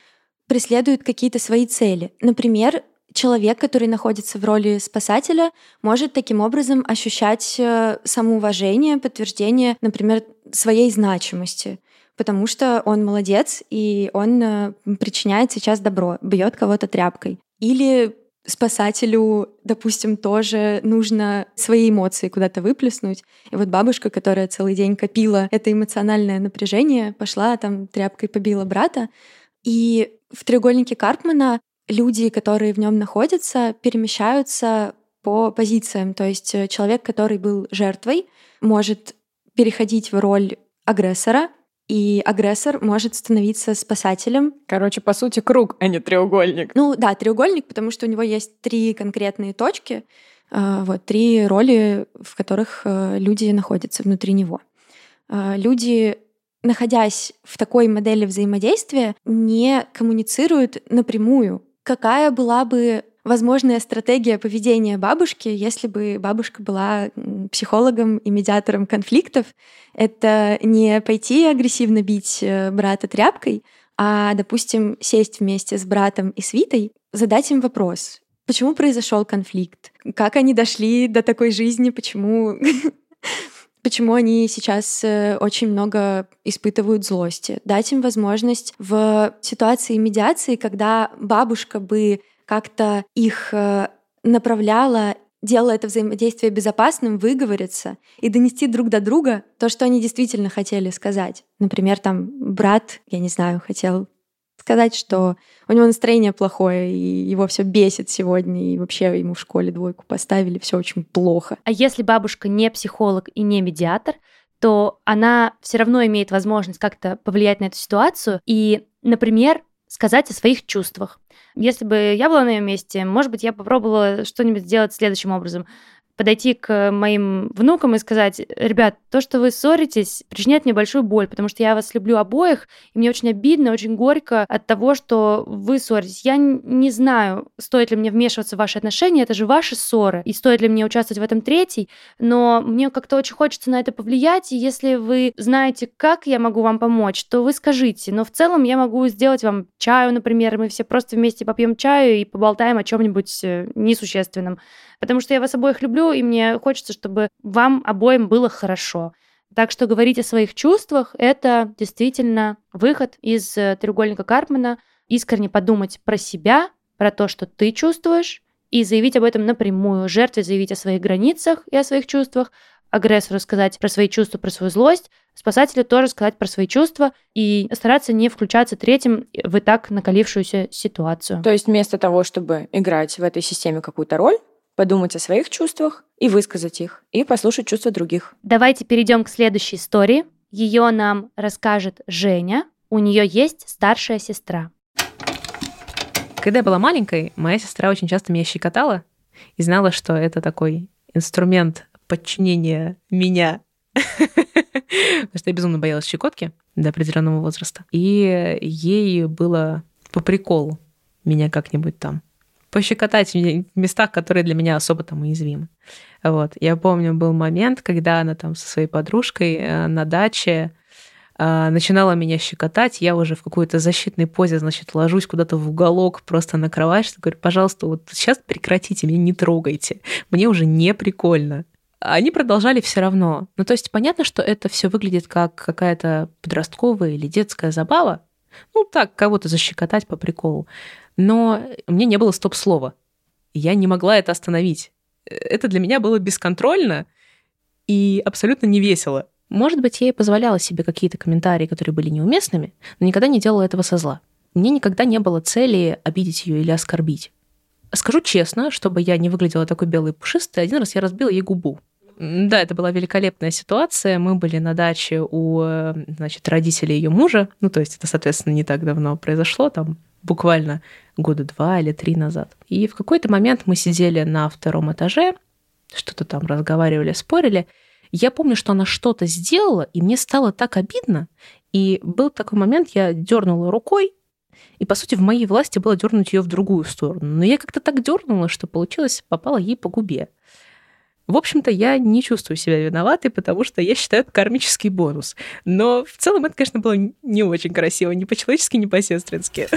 преследует какие-то свои цели. Например, человек, который находится в роли спасателя, может таким образом ощущать э, самоуважение, подтверждение, например, своей значимости потому что он молодец, и он э, причиняет сейчас добро, бьет кого-то тряпкой. Или спасателю, допустим, тоже нужно свои эмоции куда-то выплеснуть. И вот бабушка, которая целый день копила это эмоциональное напряжение, пошла там тряпкой побила брата. И в треугольнике Карпмана люди, которые в нем находятся, перемещаются по позициям. То есть э, человек, который был жертвой, может переходить в роль агрессора, и агрессор может становиться спасателем. Короче, по сути, круг, а не треугольник. Ну да, треугольник, потому что у него есть три конкретные точки, э, вот три роли, в которых э, люди находятся внутри него. Люди находясь в такой модели взаимодействия, не коммуницируют напрямую какая была бы возможная стратегия поведения бабушки, если бы бабушка была психологом и медиатором конфликтов. Это не пойти агрессивно бить э, брата тряпкой, а, допустим, сесть вместе с братом и свитой, задать им вопрос. Почему произошел конфликт? Как они дошли до такой жизни? Почему почему они сейчас э, очень много испытывают злости. Дать им возможность в ситуации медиации, когда бабушка бы как-то их э, направляла делала это взаимодействие безопасным, выговориться и донести друг до друга то, что они действительно хотели сказать. Например, там брат, я не знаю, хотел сказать, что у него настроение плохое, и его все бесит сегодня, и вообще ему в школе двойку поставили, все очень плохо. А если бабушка не психолог и не медиатор, то она все равно имеет возможность как-то повлиять на эту ситуацию и, например, сказать о своих чувствах. Если бы я была на ее месте, может быть, я попробовала что-нибудь сделать следующим образом подойти к моим внукам и сказать, ребят, то, что вы ссоритесь, причиняет мне большую боль, потому что я вас люблю обоих, и мне очень обидно, очень горько от того, что вы ссоритесь. Я не знаю, стоит ли мне вмешиваться в ваши отношения, это же ваши ссоры, и стоит ли мне участвовать в этом третий, но мне как-то очень хочется на это повлиять, и если вы знаете, как я могу вам помочь, то вы скажите, но в целом я могу сделать вам чаю, например, мы все просто вместе попьем чаю и поболтаем о чем-нибудь э, несущественном потому что я вас обоих люблю, и мне хочется, чтобы вам обоим было хорошо. Так что говорить о своих чувствах — это действительно выход из э, треугольника Карпмана, искренне подумать про себя, про то, что ты чувствуешь, и заявить об этом напрямую. Жертве заявить о своих границах и о своих чувствах, агрессору сказать про свои чувства, про свою злость, спасателю тоже сказать про свои чувства и стараться не включаться третьим в и так накалившуюся ситуацию. То есть вместо того, чтобы играть в этой системе какую-то роль, подумать о своих чувствах и высказать их, и послушать чувства других. Давайте перейдем к следующей истории. Ее нам расскажет Женя. У нее есть старшая сестра. Когда я была маленькой, моя сестра очень часто меня щекотала и знала, что это такой инструмент подчинения меня. Потому что я безумно боялась щекотки до определенного возраста. И ей было по приколу меня как-нибудь там пощекотать в местах, которые для меня особо там уязвимы. Вот. Я помню, был момент, когда она там со своей подружкой э, на даче э, начинала меня щекотать, я уже в какой-то защитной позе, значит, ложусь куда-то в уголок, просто на кровать, что говорю, пожалуйста, вот сейчас прекратите, меня не трогайте, мне уже не прикольно. Они продолжали все равно. Ну, то есть понятно, что это все выглядит как какая-то подростковая или детская забава. Ну, так, кого-то защекотать по приколу но меня не было стоп-слова. Я не могла это остановить. Это для меня было бесконтрольно и абсолютно не весело. Может быть, я и позволяла себе какие-то комментарии, которые были неуместными, но никогда не делала этого со зла. Мне никогда не было цели обидеть ее или оскорбить. Скажу честно, чтобы я не выглядела такой белой и пушистой, один раз я разбила ей губу. Да, это была великолепная ситуация. Мы были на даче у значит, родителей ее мужа. Ну, то есть это, соответственно, не так давно произошло, там буквально года два или три назад. И в какой-то момент мы сидели на втором этаже, что-то там разговаривали, спорили. Я помню, что она что-то сделала, и мне стало так обидно. И был такой момент, я дернула рукой, и, по сути, в моей власти было дернуть ее в другую сторону. Но я как-то так дернула, что получилось, попала ей по губе. В общем-то, я не чувствую себя виноватой, потому что я считаю это кармический бонус. Но в целом это, конечно, было не очень красиво, ни по-человечески, ни по-сестрински.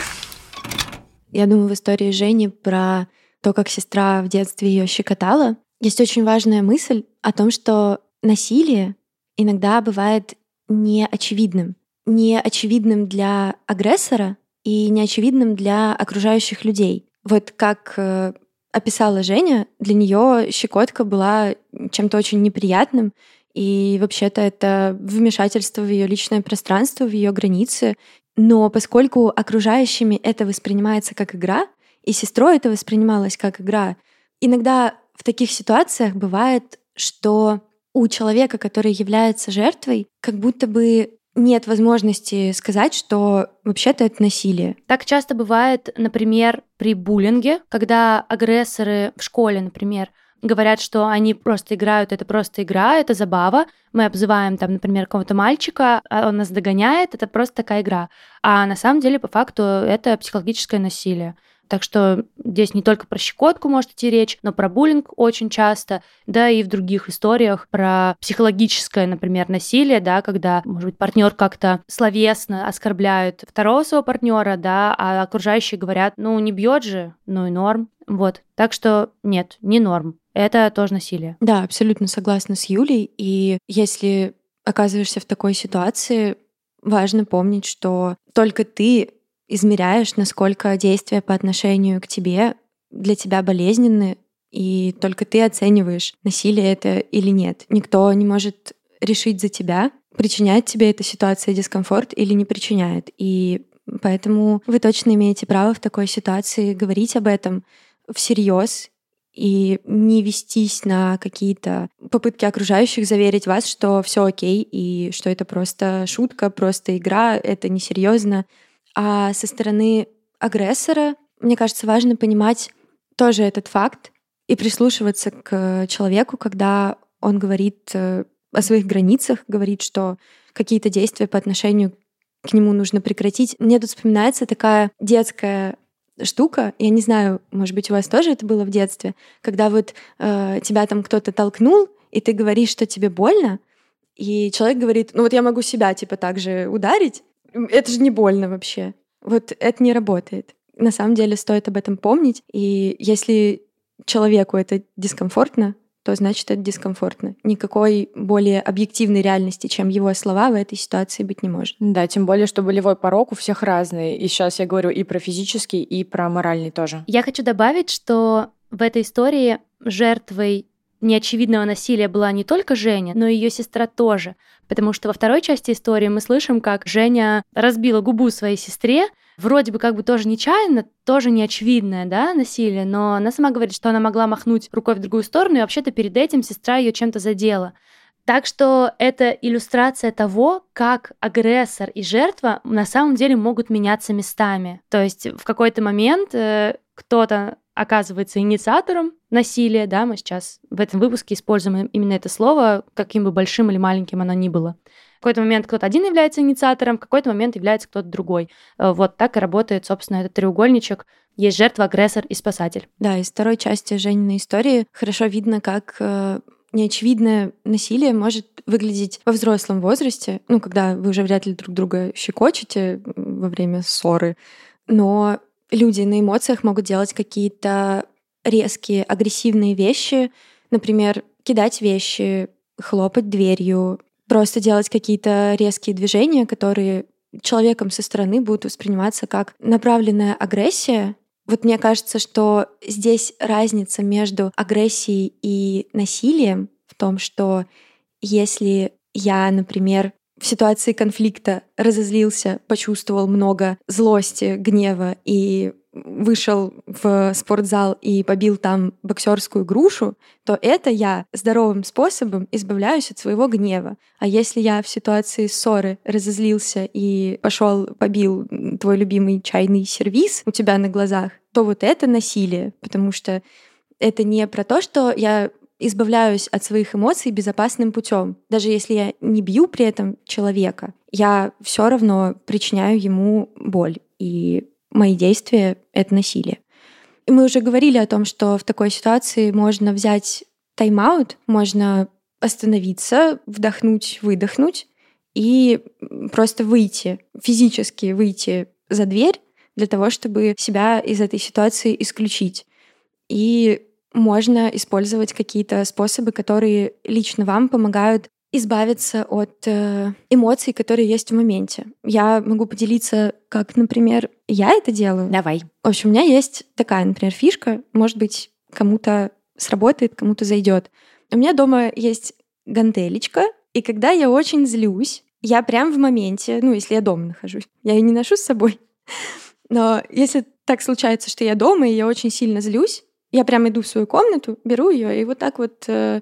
Я думаю, в истории Жени про то, как сестра в детстве ее щекотала, есть очень важная мысль о том, что насилие иногда бывает неочевидным. Неочевидным для агрессора и неочевидным для окружающих людей. Вот как э, описала Женя, для нее щекотка была чем-то очень неприятным, и вообще-то это вмешательство в ее личное пространство, в ее границы. Но поскольку окружающими это воспринимается как игра, и сестрой это воспринималось как игра, иногда в таких ситуациях бывает, что у человека, который является жертвой, как будто бы нет возможности сказать, что вообще-то это насилие. Так часто бывает, например, при буллинге, когда агрессоры в школе, например, говорят, что они просто играют, это просто игра, это забава. Мы обзываем там, например, какого-то мальчика, а он нас догоняет, это просто такая игра. А на самом деле, по факту, это психологическое насилие. Так что здесь не только про щекотку может идти речь, но про буллинг очень часто, да и в других историях про психологическое, например, насилие, да, когда, может быть, партнер как-то словесно оскорбляет второго своего партнера, да, а окружающие говорят, ну не бьет же, ну и норм. Вот. Так что нет, не норм. Это тоже насилие. Да, абсолютно согласна с Юлей. И если оказываешься в такой ситуации, важно помнить, что только ты измеряешь, насколько действия по отношению к тебе для тебя болезненны, и только ты оцениваешь, насилие это или нет. Никто не может решить за тебя, причиняет тебе эта ситуация дискомфорт или не причиняет. И поэтому вы точно имеете право в такой ситуации говорить об этом всерьез и не вестись на какие-то попытки окружающих заверить вас, что все окей и что это просто шутка, просто игра, это несерьезно. А со стороны агрессора, мне кажется, важно понимать тоже этот факт и прислушиваться к человеку, когда он говорит э, о своих границах, говорит, что какие-то действия по отношению к нему нужно прекратить. Мне тут вспоминается такая детская штука, я не знаю, может быть, у вас тоже это было в детстве, когда вот э, тебя там кто-то толкнул, и ты говоришь, что тебе больно, и человек говорит, ну вот я могу себя типа так же ударить, это же не больно вообще. Вот это не работает. На самом деле стоит об этом помнить. И если человеку это дискомфортно, то значит это дискомфортно. Никакой более объективной реальности, чем его слова в этой ситуации быть не может. Да, тем более, что болевой порог у всех разный. И сейчас я говорю и про физический, и про моральный тоже. Я хочу добавить, что в этой истории жертвой неочевидного насилия была не только Женя, но и ее сестра тоже. Потому что во второй части истории мы слышим, как Женя разбила губу своей сестре, вроде бы как бы тоже нечаянно, тоже неочевидное, да, насилие, но она сама говорит, что она могла махнуть рукой в другую сторону, и вообще-то перед этим сестра ее чем-то задела. Так что это иллюстрация того, как агрессор и жертва на самом деле могут меняться местами. То есть в какой-то момент э, кто-то оказывается инициатором насилия, да, мы сейчас в этом выпуске используем именно это слово, каким бы большим или маленьким оно ни было. В какой-то момент кто-то один является инициатором, в какой-то момент является кто-то другой. Э, вот так и работает, собственно, этот треугольничек. Есть жертва, агрессор и спасатель. Да, из второй части Жениной истории хорошо видно, как э, неочевидное насилие может выглядеть во взрослом возрасте, ну, когда вы уже вряд ли друг друга щекочете во время ссоры, но люди на эмоциях могут делать какие-то резкие, агрессивные вещи, например, кидать вещи, хлопать дверью, просто делать какие-то резкие движения, которые человеком со стороны будут восприниматься как направленная агрессия. Вот мне кажется, что здесь разница между агрессией и насилием в том, что если я, например, в ситуации конфликта разозлился, почувствовал много злости, гнева и вышел в спортзал и побил там боксерскую грушу, то это я здоровым способом избавляюсь от своего гнева. А если я в ситуации ссоры разозлился и пошел побил твой любимый чайный сервис у тебя на глазах, то вот это насилие, потому что это не про то, что я избавляюсь от своих эмоций безопасным путем. Даже если я не бью при этом человека, я все равно причиняю ему боль. И мои действия — это насилие. И мы уже говорили о том, что в такой ситуации можно взять тайм-аут, можно остановиться, вдохнуть, выдохнуть и просто выйти, физически выйти за дверь для того, чтобы себя из этой ситуации исключить. И можно использовать какие-то способы, которые лично вам помогают избавиться от э, эмоций, которые есть в моменте. Я могу поделиться, как, например, я это делаю. Давай. В общем, у меня есть такая, например, фишка. Может быть, кому-то сработает, кому-то зайдет. У меня дома есть гантелечка, и когда я очень злюсь, я прям в моменте, ну, если я дома нахожусь, я ее не ношу с собой, но если так случается, что я дома, и я очень сильно злюсь, я прям иду в свою комнату, беру ее и вот так вот э,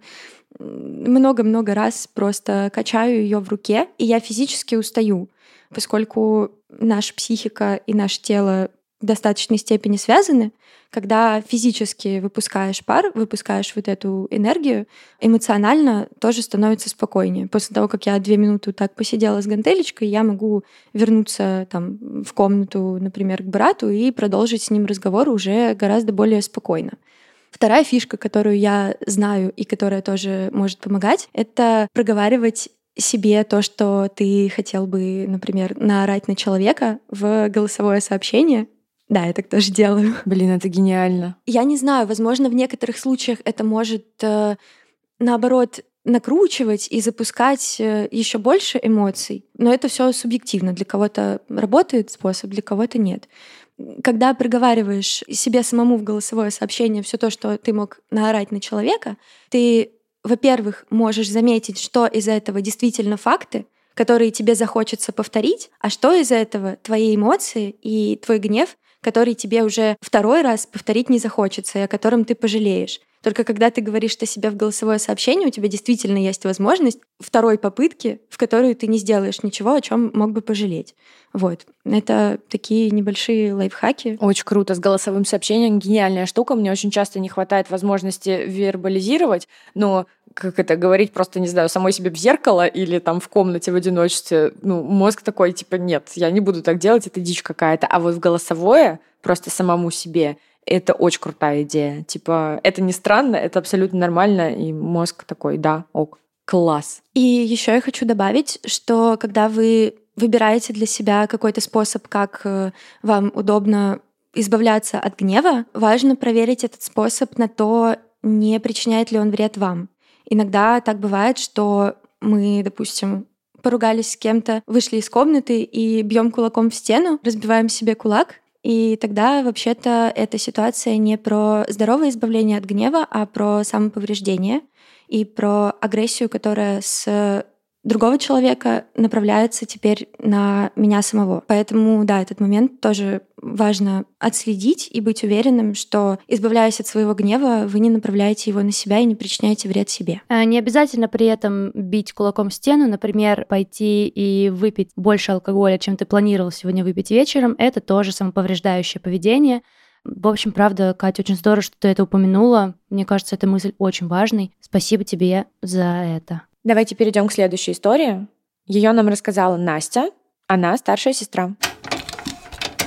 много-много раз просто качаю ее в руке, и я физически устаю, поскольку наша психика и наше тело в достаточной степени связаны, когда физически выпускаешь пар, выпускаешь вот эту энергию, эмоционально тоже становится спокойнее. После того, как я две минуты так посидела с гантелечкой, я могу вернуться там в комнату, например, к брату и продолжить с ним разговор уже гораздо более спокойно. Вторая фишка, которую я знаю и которая тоже может помогать, это проговаривать себе то, что ты хотел бы, например, наорать на человека в голосовое сообщение, да, я так тоже делаю. Блин, это гениально. Я не знаю, возможно, в некоторых случаях это может, э, наоборот, накручивать и запускать э, еще больше эмоций. Но это все субъективно. Для кого-то работает способ, для кого-то нет. Когда проговариваешь себе самому в голосовое сообщение все то, что ты мог наорать на человека, ты, во-первых, можешь заметить, что из этого действительно факты, которые тебе захочется повторить, а что из этого твои эмоции и твой гнев, который тебе уже второй раз повторить не захочется, и о котором ты пожалеешь. Только когда ты говоришь это себе в голосовое сообщение, у тебя действительно есть возможность второй попытки, в которую ты не сделаешь ничего, о чем мог бы пожалеть. Вот. Это такие небольшие лайфхаки. Очень круто. С голосовым сообщением гениальная штука. Мне очень часто не хватает возможности вербализировать, но как это говорить, просто, не знаю, самой себе в зеркало или там в комнате в одиночестве, ну, мозг такой, типа, нет, я не буду так делать, это дичь какая-то. А вот в голосовое, просто самому себе, это очень крутая идея. Типа, это не странно, это абсолютно нормально, и мозг такой, да, ок, класс. И еще я хочу добавить, что когда вы выбираете для себя какой-то способ, как э, вам удобно избавляться от гнева, важно проверить этот способ на то, не причиняет ли он вред вам. Иногда так бывает, что мы, допустим, поругались с кем-то, вышли из комнаты и бьем кулаком в стену, разбиваем себе кулак, и тогда вообще-то эта ситуация не про здоровое избавление от гнева, а про самоповреждение и про агрессию, которая с другого человека направляется теперь на меня самого. Поэтому, да, этот момент тоже важно отследить и быть уверенным, что, избавляясь от своего гнева, вы не направляете его на себя и не причиняете вред себе. А не обязательно при этом бить кулаком стену, например, пойти и выпить больше алкоголя, чем ты планировал сегодня выпить вечером. Это тоже самоповреждающее поведение. В общем, правда, Катя, очень здорово, что ты это упомянула. Мне кажется, эта мысль очень важной. Спасибо тебе за это. Давайте перейдем к следующей истории. Ее нам рассказала Настя, она старшая сестра.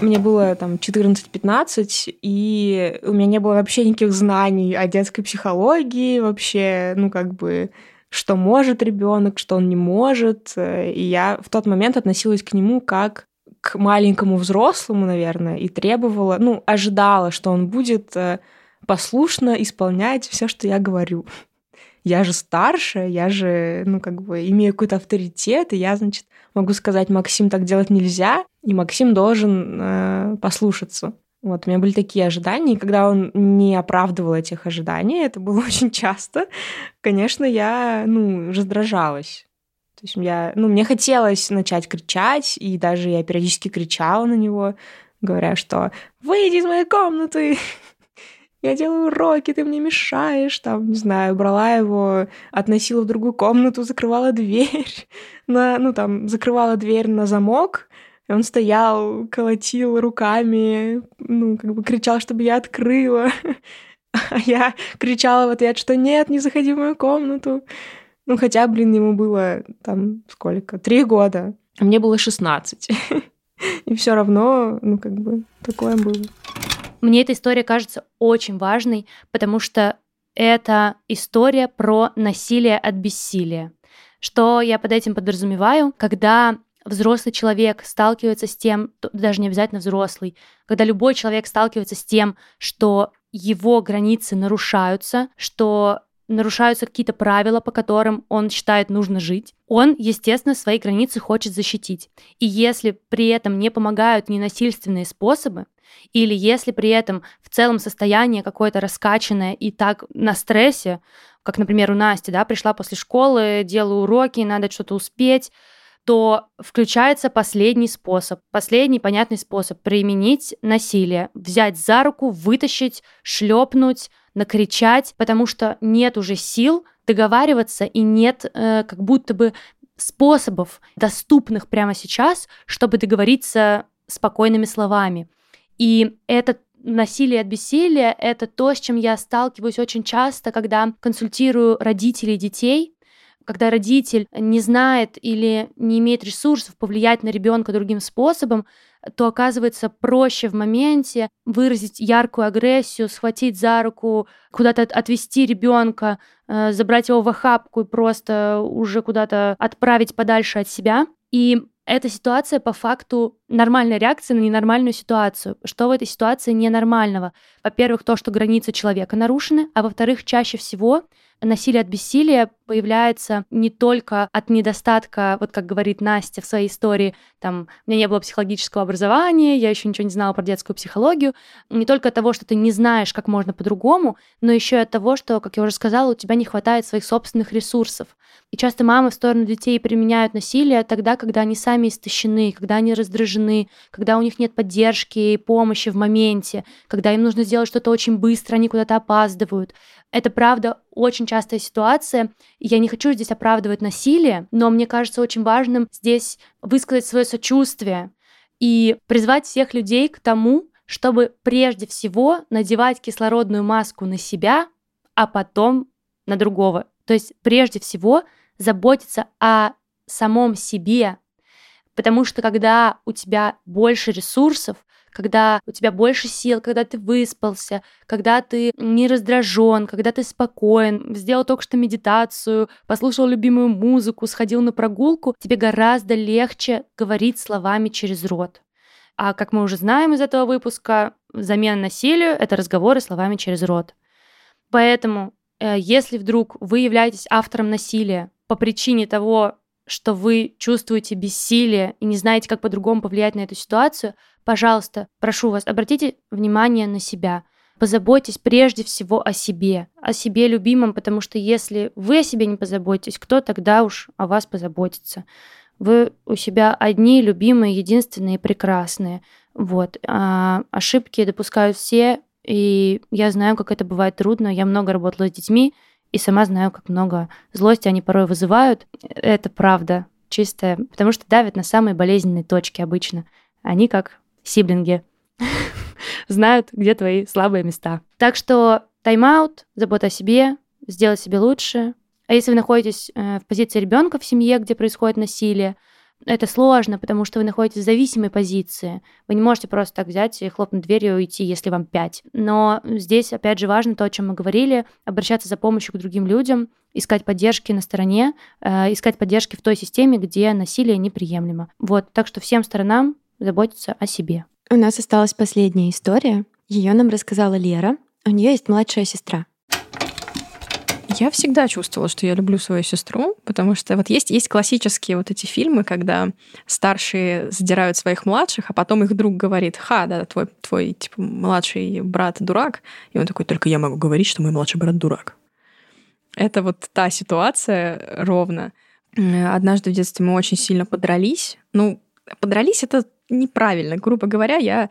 Мне было там 14-15, и у меня не было вообще никаких знаний о детской психологии, вообще, ну, как бы, что может ребенок, что он не может. И я в тот момент относилась к нему как к маленькому взрослому, наверное, и требовала, ну, ожидала, что он будет э, послушно исполнять все, что я говорю я же старше, я же, ну, как бы имею какой-то авторитет, и я, значит, могу сказать, Максим, так делать нельзя, и Максим должен э, послушаться. Вот, у меня были такие ожидания, и когда он не оправдывал этих ожиданий, это было очень часто, конечно, я, ну, раздражалась. То есть я, ну, мне хотелось начать кричать, и даже я периодически кричала на него, говоря, что «Выйди из моей комнаты!» я делаю уроки, ты мне мешаешь, там, не знаю, брала его, относила в другую комнату, закрывала дверь, на, ну, там, закрывала дверь на замок, и он стоял, колотил руками, ну, как бы кричал, чтобы я открыла. А я кричала в ответ, что нет, не заходи в мою комнату. Ну, хотя, блин, ему было там сколько? Три года. А мне было 16. И все равно, ну, как бы, такое было. Мне эта история кажется очень важной, потому что это история про насилие от бессилия. Что я под этим подразумеваю? Когда взрослый человек сталкивается с тем, даже не обязательно взрослый, когда любой человек сталкивается с тем, что его границы нарушаются, что нарушаются какие-то правила, по которым он считает нужно жить, он, естественно, свои границы хочет защитить. И если при этом не помогают ненасильственные способы, или если при этом в целом состояние какое-то раскачанное и так на стрессе, как, например, у Насти, да, пришла после школы, делаю уроки, надо что-то успеть, то включается последний способ, последний понятный способ применить насилие, взять за руку, вытащить, шлепнуть, накричать, потому что нет уже сил договариваться и нет э, как будто бы способов, доступных прямо сейчас, чтобы договориться спокойными словами. И это насилие от бессилия — это то, с чем я сталкиваюсь очень часто, когда консультирую родителей детей, когда родитель не знает или не имеет ресурсов повлиять на ребенка другим способом, то оказывается проще в моменте выразить яркую агрессию, схватить за руку, куда-то отвести ребенка, э, забрать его в охапку и просто уже куда-то отправить подальше от себя. И эта ситуация по факту нормальная реакция на ненормальную ситуацию. Что в этой ситуации ненормального? Во-первых, то, что границы человека нарушены, а во-вторых, чаще всего насилие от бессилия появляется не только от недостатка, вот как говорит Настя в своей истории, там, у меня не было психологического образования, я еще ничего не знала про детскую психологию, не только от того, что ты не знаешь, как можно по-другому, но еще и от того, что, как я уже сказала, у тебя не хватает своих собственных ресурсов. И часто мамы в сторону детей применяют насилие тогда, когда они сами истощены, когда они раздражены, когда у них нет поддержки и помощи в моменте, когда им нужно сделать что-то очень быстро, они куда-то опаздывают. Это правда очень частая ситуация. Я не хочу здесь оправдывать насилие, но мне кажется очень важным здесь высказать свое сочувствие и призвать всех людей к тому, чтобы прежде всего надевать кислородную маску на себя, а потом на другого. То есть прежде всего заботиться о самом себе, потому что когда у тебя больше ресурсов, когда у тебя больше сил, когда ты выспался, когда ты не раздражен, когда ты спокоен, сделал только что медитацию, послушал любимую музыку, сходил на прогулку, тебе гораздо легче говорить словами через рот. А как мы уже знаем из этого выпуска, замена насилию — это разговоры словами через рот. Поэтому, если вдруг вы являетесь автором насилия по причине того, что вы чувствуете бессилие и не знаете, как по-другому повлиять на эту ситуацию, пожалуйста, прошу вас, обратите внимание на себя. Позаботьтесь прежде всего о себе, о себе любимом, потому что если вы о себе не позаботитесь, кто тогда уж о вас позаботится? Вы у себя одни, любимые, единственные, прекрасные. Вот. А ошибки допускают все, и я знаю, как это бывает трудно. Я много работала с детьми, и сама знаю, как много злости они порой вызывают. Это правда чистая, потому что давят на самые болезненные точки обычно. Они как сиблинги знают, где твои слабые места. Так что тайм-аут, забота о себе, сделать себе лучше. А если вы находитесь э, в позиции ребенка в семье, где происходит насилие, это сложно, потому что вы находитесь в зависимой позиции. Вы не можете просто так взять и хлопнуть дверью и уйти, если вам пять. Но здесь, опять же, важно то, о чем мы говорили, обращаться за помощью к другим людям, искать поддержки на стороне, э, искать поддержки в той системе, где насилие неприемлемо. Вот, так что всем сторонам заботиться о себе. У нас осталась последняя история. Ее нам рассказала Лера. У нее есть младшая сестра. Я всегда чувствовала, что я люблю свою сестру, потому что вот есть, есть классические вот эти фильмы, когда старшие задирают своих младших, а потом их друг говорит, ха, да, твой, твой типа, младший брат дурак. И он такой, только я могу говорить, что мой младший брат дурак. Это вот та ситуация ровно. Однажды в детстве мы очень сильно подрались. Ну, подрались это неправильно. Грубо говоря, я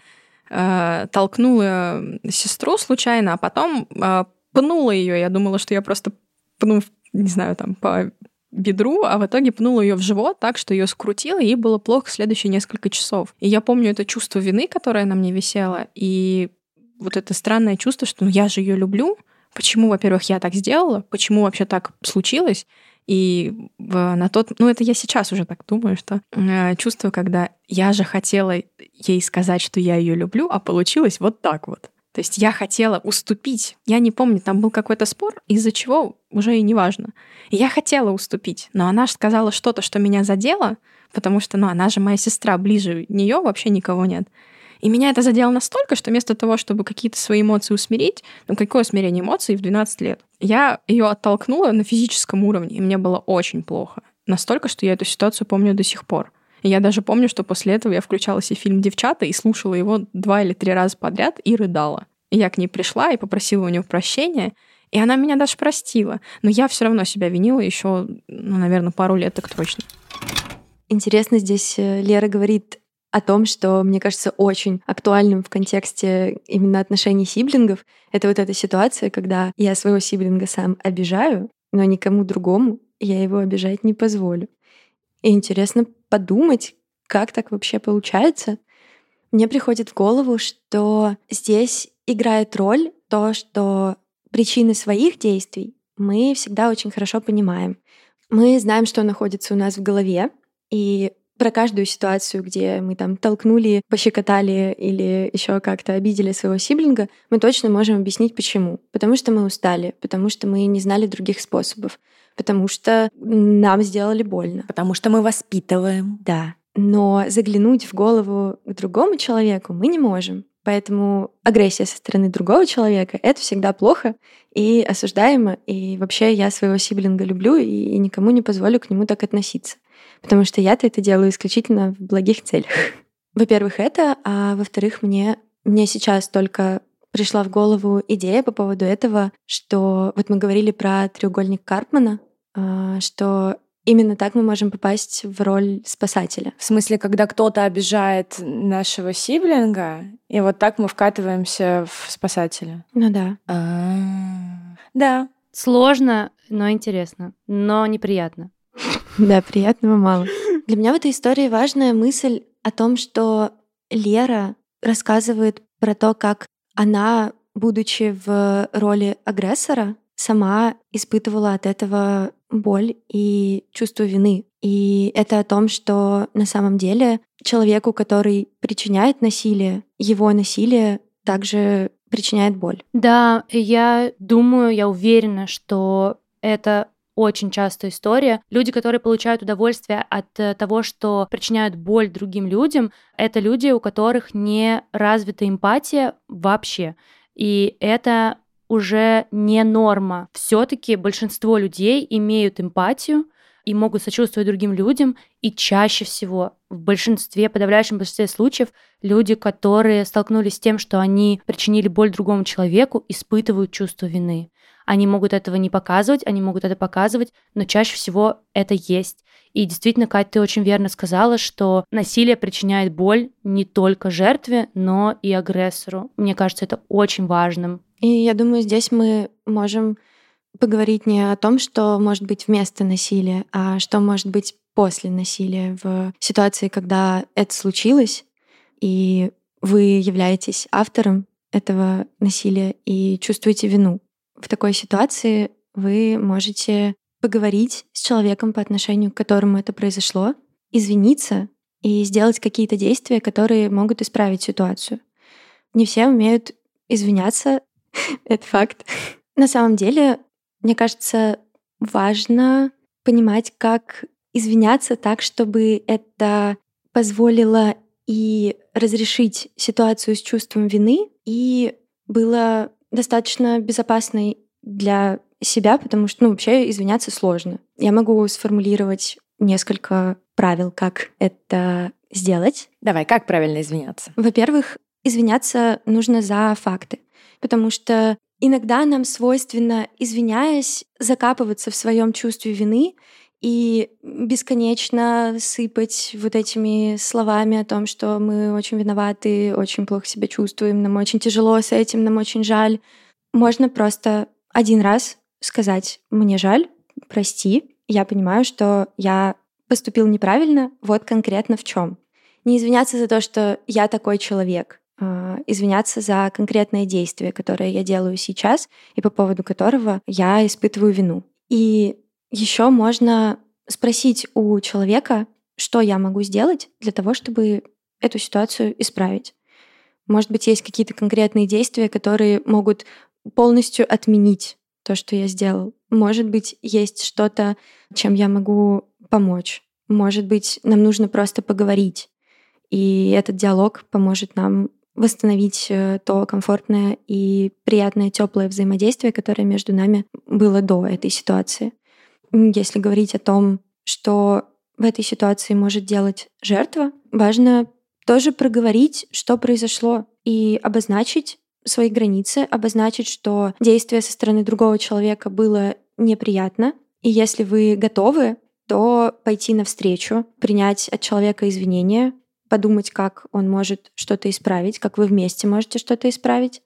э, толкнула сестру случайно, а потом э, пнула ее. Я думала, что я просто пну, не знаю, там, по бедру, а в итоге пнула ее в живот так, что ее скрутило, и ей было плохо следующие несколько часов. И я помню это чувство вины, которое на мне висело, и вот это странное чувство, что ну, я же ее люблю, почему, во-первых, я так сделала, почему вообще так случилось, и на тот, ну это я сейчас уже так думаю, что э, чувство, когда я же хотела ей сказать, что я ее люблю, а получилось вот так вот. То есть я хотела уступить. Я не помню, там был какой-то спор, из-за чего уже и не важно. я хотела уступить, но она сказала что-то, что меня задело, потому что, ну, она же моя сестра, ближе нее вообще никого нет. И меня это задело настолько, что вместо того, чтобы какие-то свои эмоции усмирить, ну какое смирение эмоций в 12 лет, я ее оттолкнула на физическом уровне, и мне было очень плохо. Настолько, что я эту ситуацию помню до сих пор. Я даже помню, что после этого я включала себе фильм «Девчата» и слушала его два или три раза подряд и рыдала. И я к ней пришла и попросила у нее прощения, и она меня даже простила. Но я все равно себя винила еще, ну, наверное, пару лет так точно. Интересно, здесь э, Лера говорит о том, что, мне кажется, очень актуальным в контексте именно отношений сиблингов. Это вот эта ситуация, когда я своего сиблинга сам обижаю, но никому другому я его обижать не позволю. И интересно подумать, как так вообще получается. Мне приходит в голову, что здесь играет роль то, что причины своих действий мы всегда очень хорошо понимаем. Мы знаем, что находится у нас в голове, и про каждую ситуацию, где мы там толкнули, пощекотали или еще как-то обидели своего сиблинга, мы точно можем объяснить почему. Потому что мы устали, потому что мы не знали других способов, потому что нам сделали больно. Потому что мы воспитываем. Да. Но заглянуть в голову к другому человеку мы не можем. Поэтому агрессия со стороны другого человека — это всегда плохо и осуждаемо. И вообще я своего сиблинга люблю и никому не позволю к нему так относиться. Потому что я-то это делаю исключительно в благих целях. Во-первых, это, а во-вторых, мне, мне сейчас только пришла в голову идея по поводу этого, что вот мы говорили про треугольник Карпмана, что именно так мы можем попасть в роль спасателя. В смысле, когда кто-то обижает нашего сиблинга, и вот так мы вкатываемся в спасателя. Ну да. А-а-а. Да. Сложно, но интересно, но неприятно. Да, приятного мало. Для меня в этой истории важная мысль о том, что Лера рассказывает про то, как она, будучи в роли агрессора, сама испытывала от этого боль и чувство вины. И это о том, что на самом деле человеку, который причиняет насилие, его насилие также причиняет боль. Да, я думаю, я уверена, что это очень частая история. Люди, которые получают удовольствие от э, того, что причиняют боль другим людям, это люди, у которых не развита эмпатия вообще. И это уже не норма. Все-таки большинство людей имеют эмпатию и могут сочувствовать другим людям, и чаще всего, в большинстве, подавляющем большинстве случаев, люди, которые столкнулись с тем, что они причинили боль другому человеку, испытывают чувство вины. Они могут этого не показывать, они могут это показывать, но чаще всего это есть. И действительно, Кать, ты очень верно сказала, что насилие причиняет боль не только жертве, но и агрессору. Мне кажется, это очень важным. И я думаю, здесь мы можем поговорить не о том, что может быть вместо насилия, а что может быть после насилия в ситуации, когда это случилось, и вы являетесь автором этого насилия и чувствуете вину в такой ситуации вы можете поговорить с человеком, по отношению к которому это произошло, извиниться и сделать какие-то действия, которые могут исправить ситуацию. Не все умеют извиняться, это факт. На самом деле, мне кажется, важно понимать, как извиняться так, чтобы это позволило и разрешить ситуацию с чувством вины, и было достаточно безопасной для себя, потому что, ну, вообще извиняться сложно. Я могу сформулировать несколько правил, как это сделать. Давай, как правильно извиняться? Во-первых, извиняться нужно за факты, потому что иногда нам свойственно, извиняясь, закапываться в своем чувстве вины и бесконечно сыпать вот этими словами о том, что мы очень виноваты, очень плохо себя чувствуем, нам очень тяжело с этим, нам очень жаль. Можно просто один раз сказать «мне жаль, прости, я понимаю, что я поступил неправильно, вот конкретно в чем. Не извиняться за то, что я такой человек, э, извиняться за конкретное действие, которое я делаю сейчас и по поводу которого я испытываю вину. И еще можно спросить у человека, что я могу сделать для того, чтобы эту ситуацию исправить. Может быть, есть какие-то конкретные действия, которые могут полностью отменить то, что я сделал. Может быть, есть что-то, чем я могу помочь. Может быть, нам нужно просто поговорить. И этот диалог поможет нам восстановить э, то комфортное и приятное, теплое взаимодействие, которое между нами было до этой ситуации. Если говорить о том, что в этой ситуации может делать жертва, важно тоже проговорить, что произошло, и обозначить свои границы, обозначить, что действие со стороны другого человека было неприятно. И если вы готовы, то пойти навстречу, принять от человека извинения, подумать, как он может что-то исправить, как вы вместе можете что-то исправить.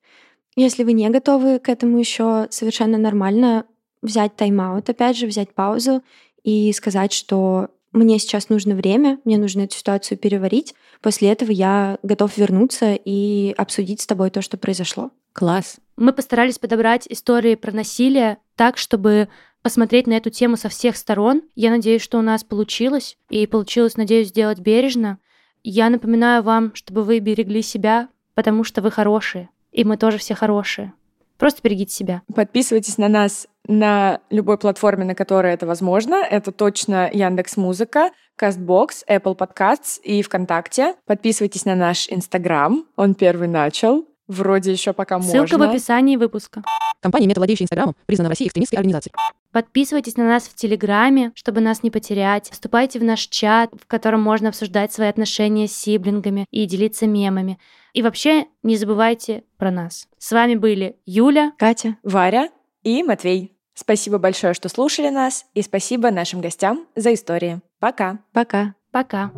Если вы не готовы к этому еще, совершенно нормально взять тайм-аут, опять же, взять паузу и сказать, что мне сейчас нужно время, мне нужно эту ситуацию переварить. После этого я готов вернуться и обсудить с тобой то, что произошло. Класс. Мы постарались подобрать истории про насилие так, чтобы посмотреть на эту тему со всех сторон. Я надеюсь, что у нас получилось. И получилось, надеюсь, сделать бережно. Я напоминаю вам, чтобы вы берегли себя, потому что вы хорошие. И мы тоже все хорошие. Просто берегите себя. Подписывайтесь на нас на любой платформе, на которой это возможно. Это точно Яндекс Музыка, Castbox, Apple Podcasts и ВКонтакте. Подписывайтесь на наш Инстаграм. Он первый начал. Вроде еще пока Ссылка можно. в описании выпуска. Компания, мета владеющая Инстаграмом, признана в России экстремистской организацией. Подписывайтесь на нас в Телеграме, чтобы нас не потерять. Вступайте в наш чат, в котором можно обсуждать свои отношения с сиблингами и делиться мемами. И вообще не забывайте про нас. С вами были Юля, Катя, Варя и Матвей. Спасибо большое, что слушали нас, и спасибо нашим гостям за истории. Пока. пока. пока.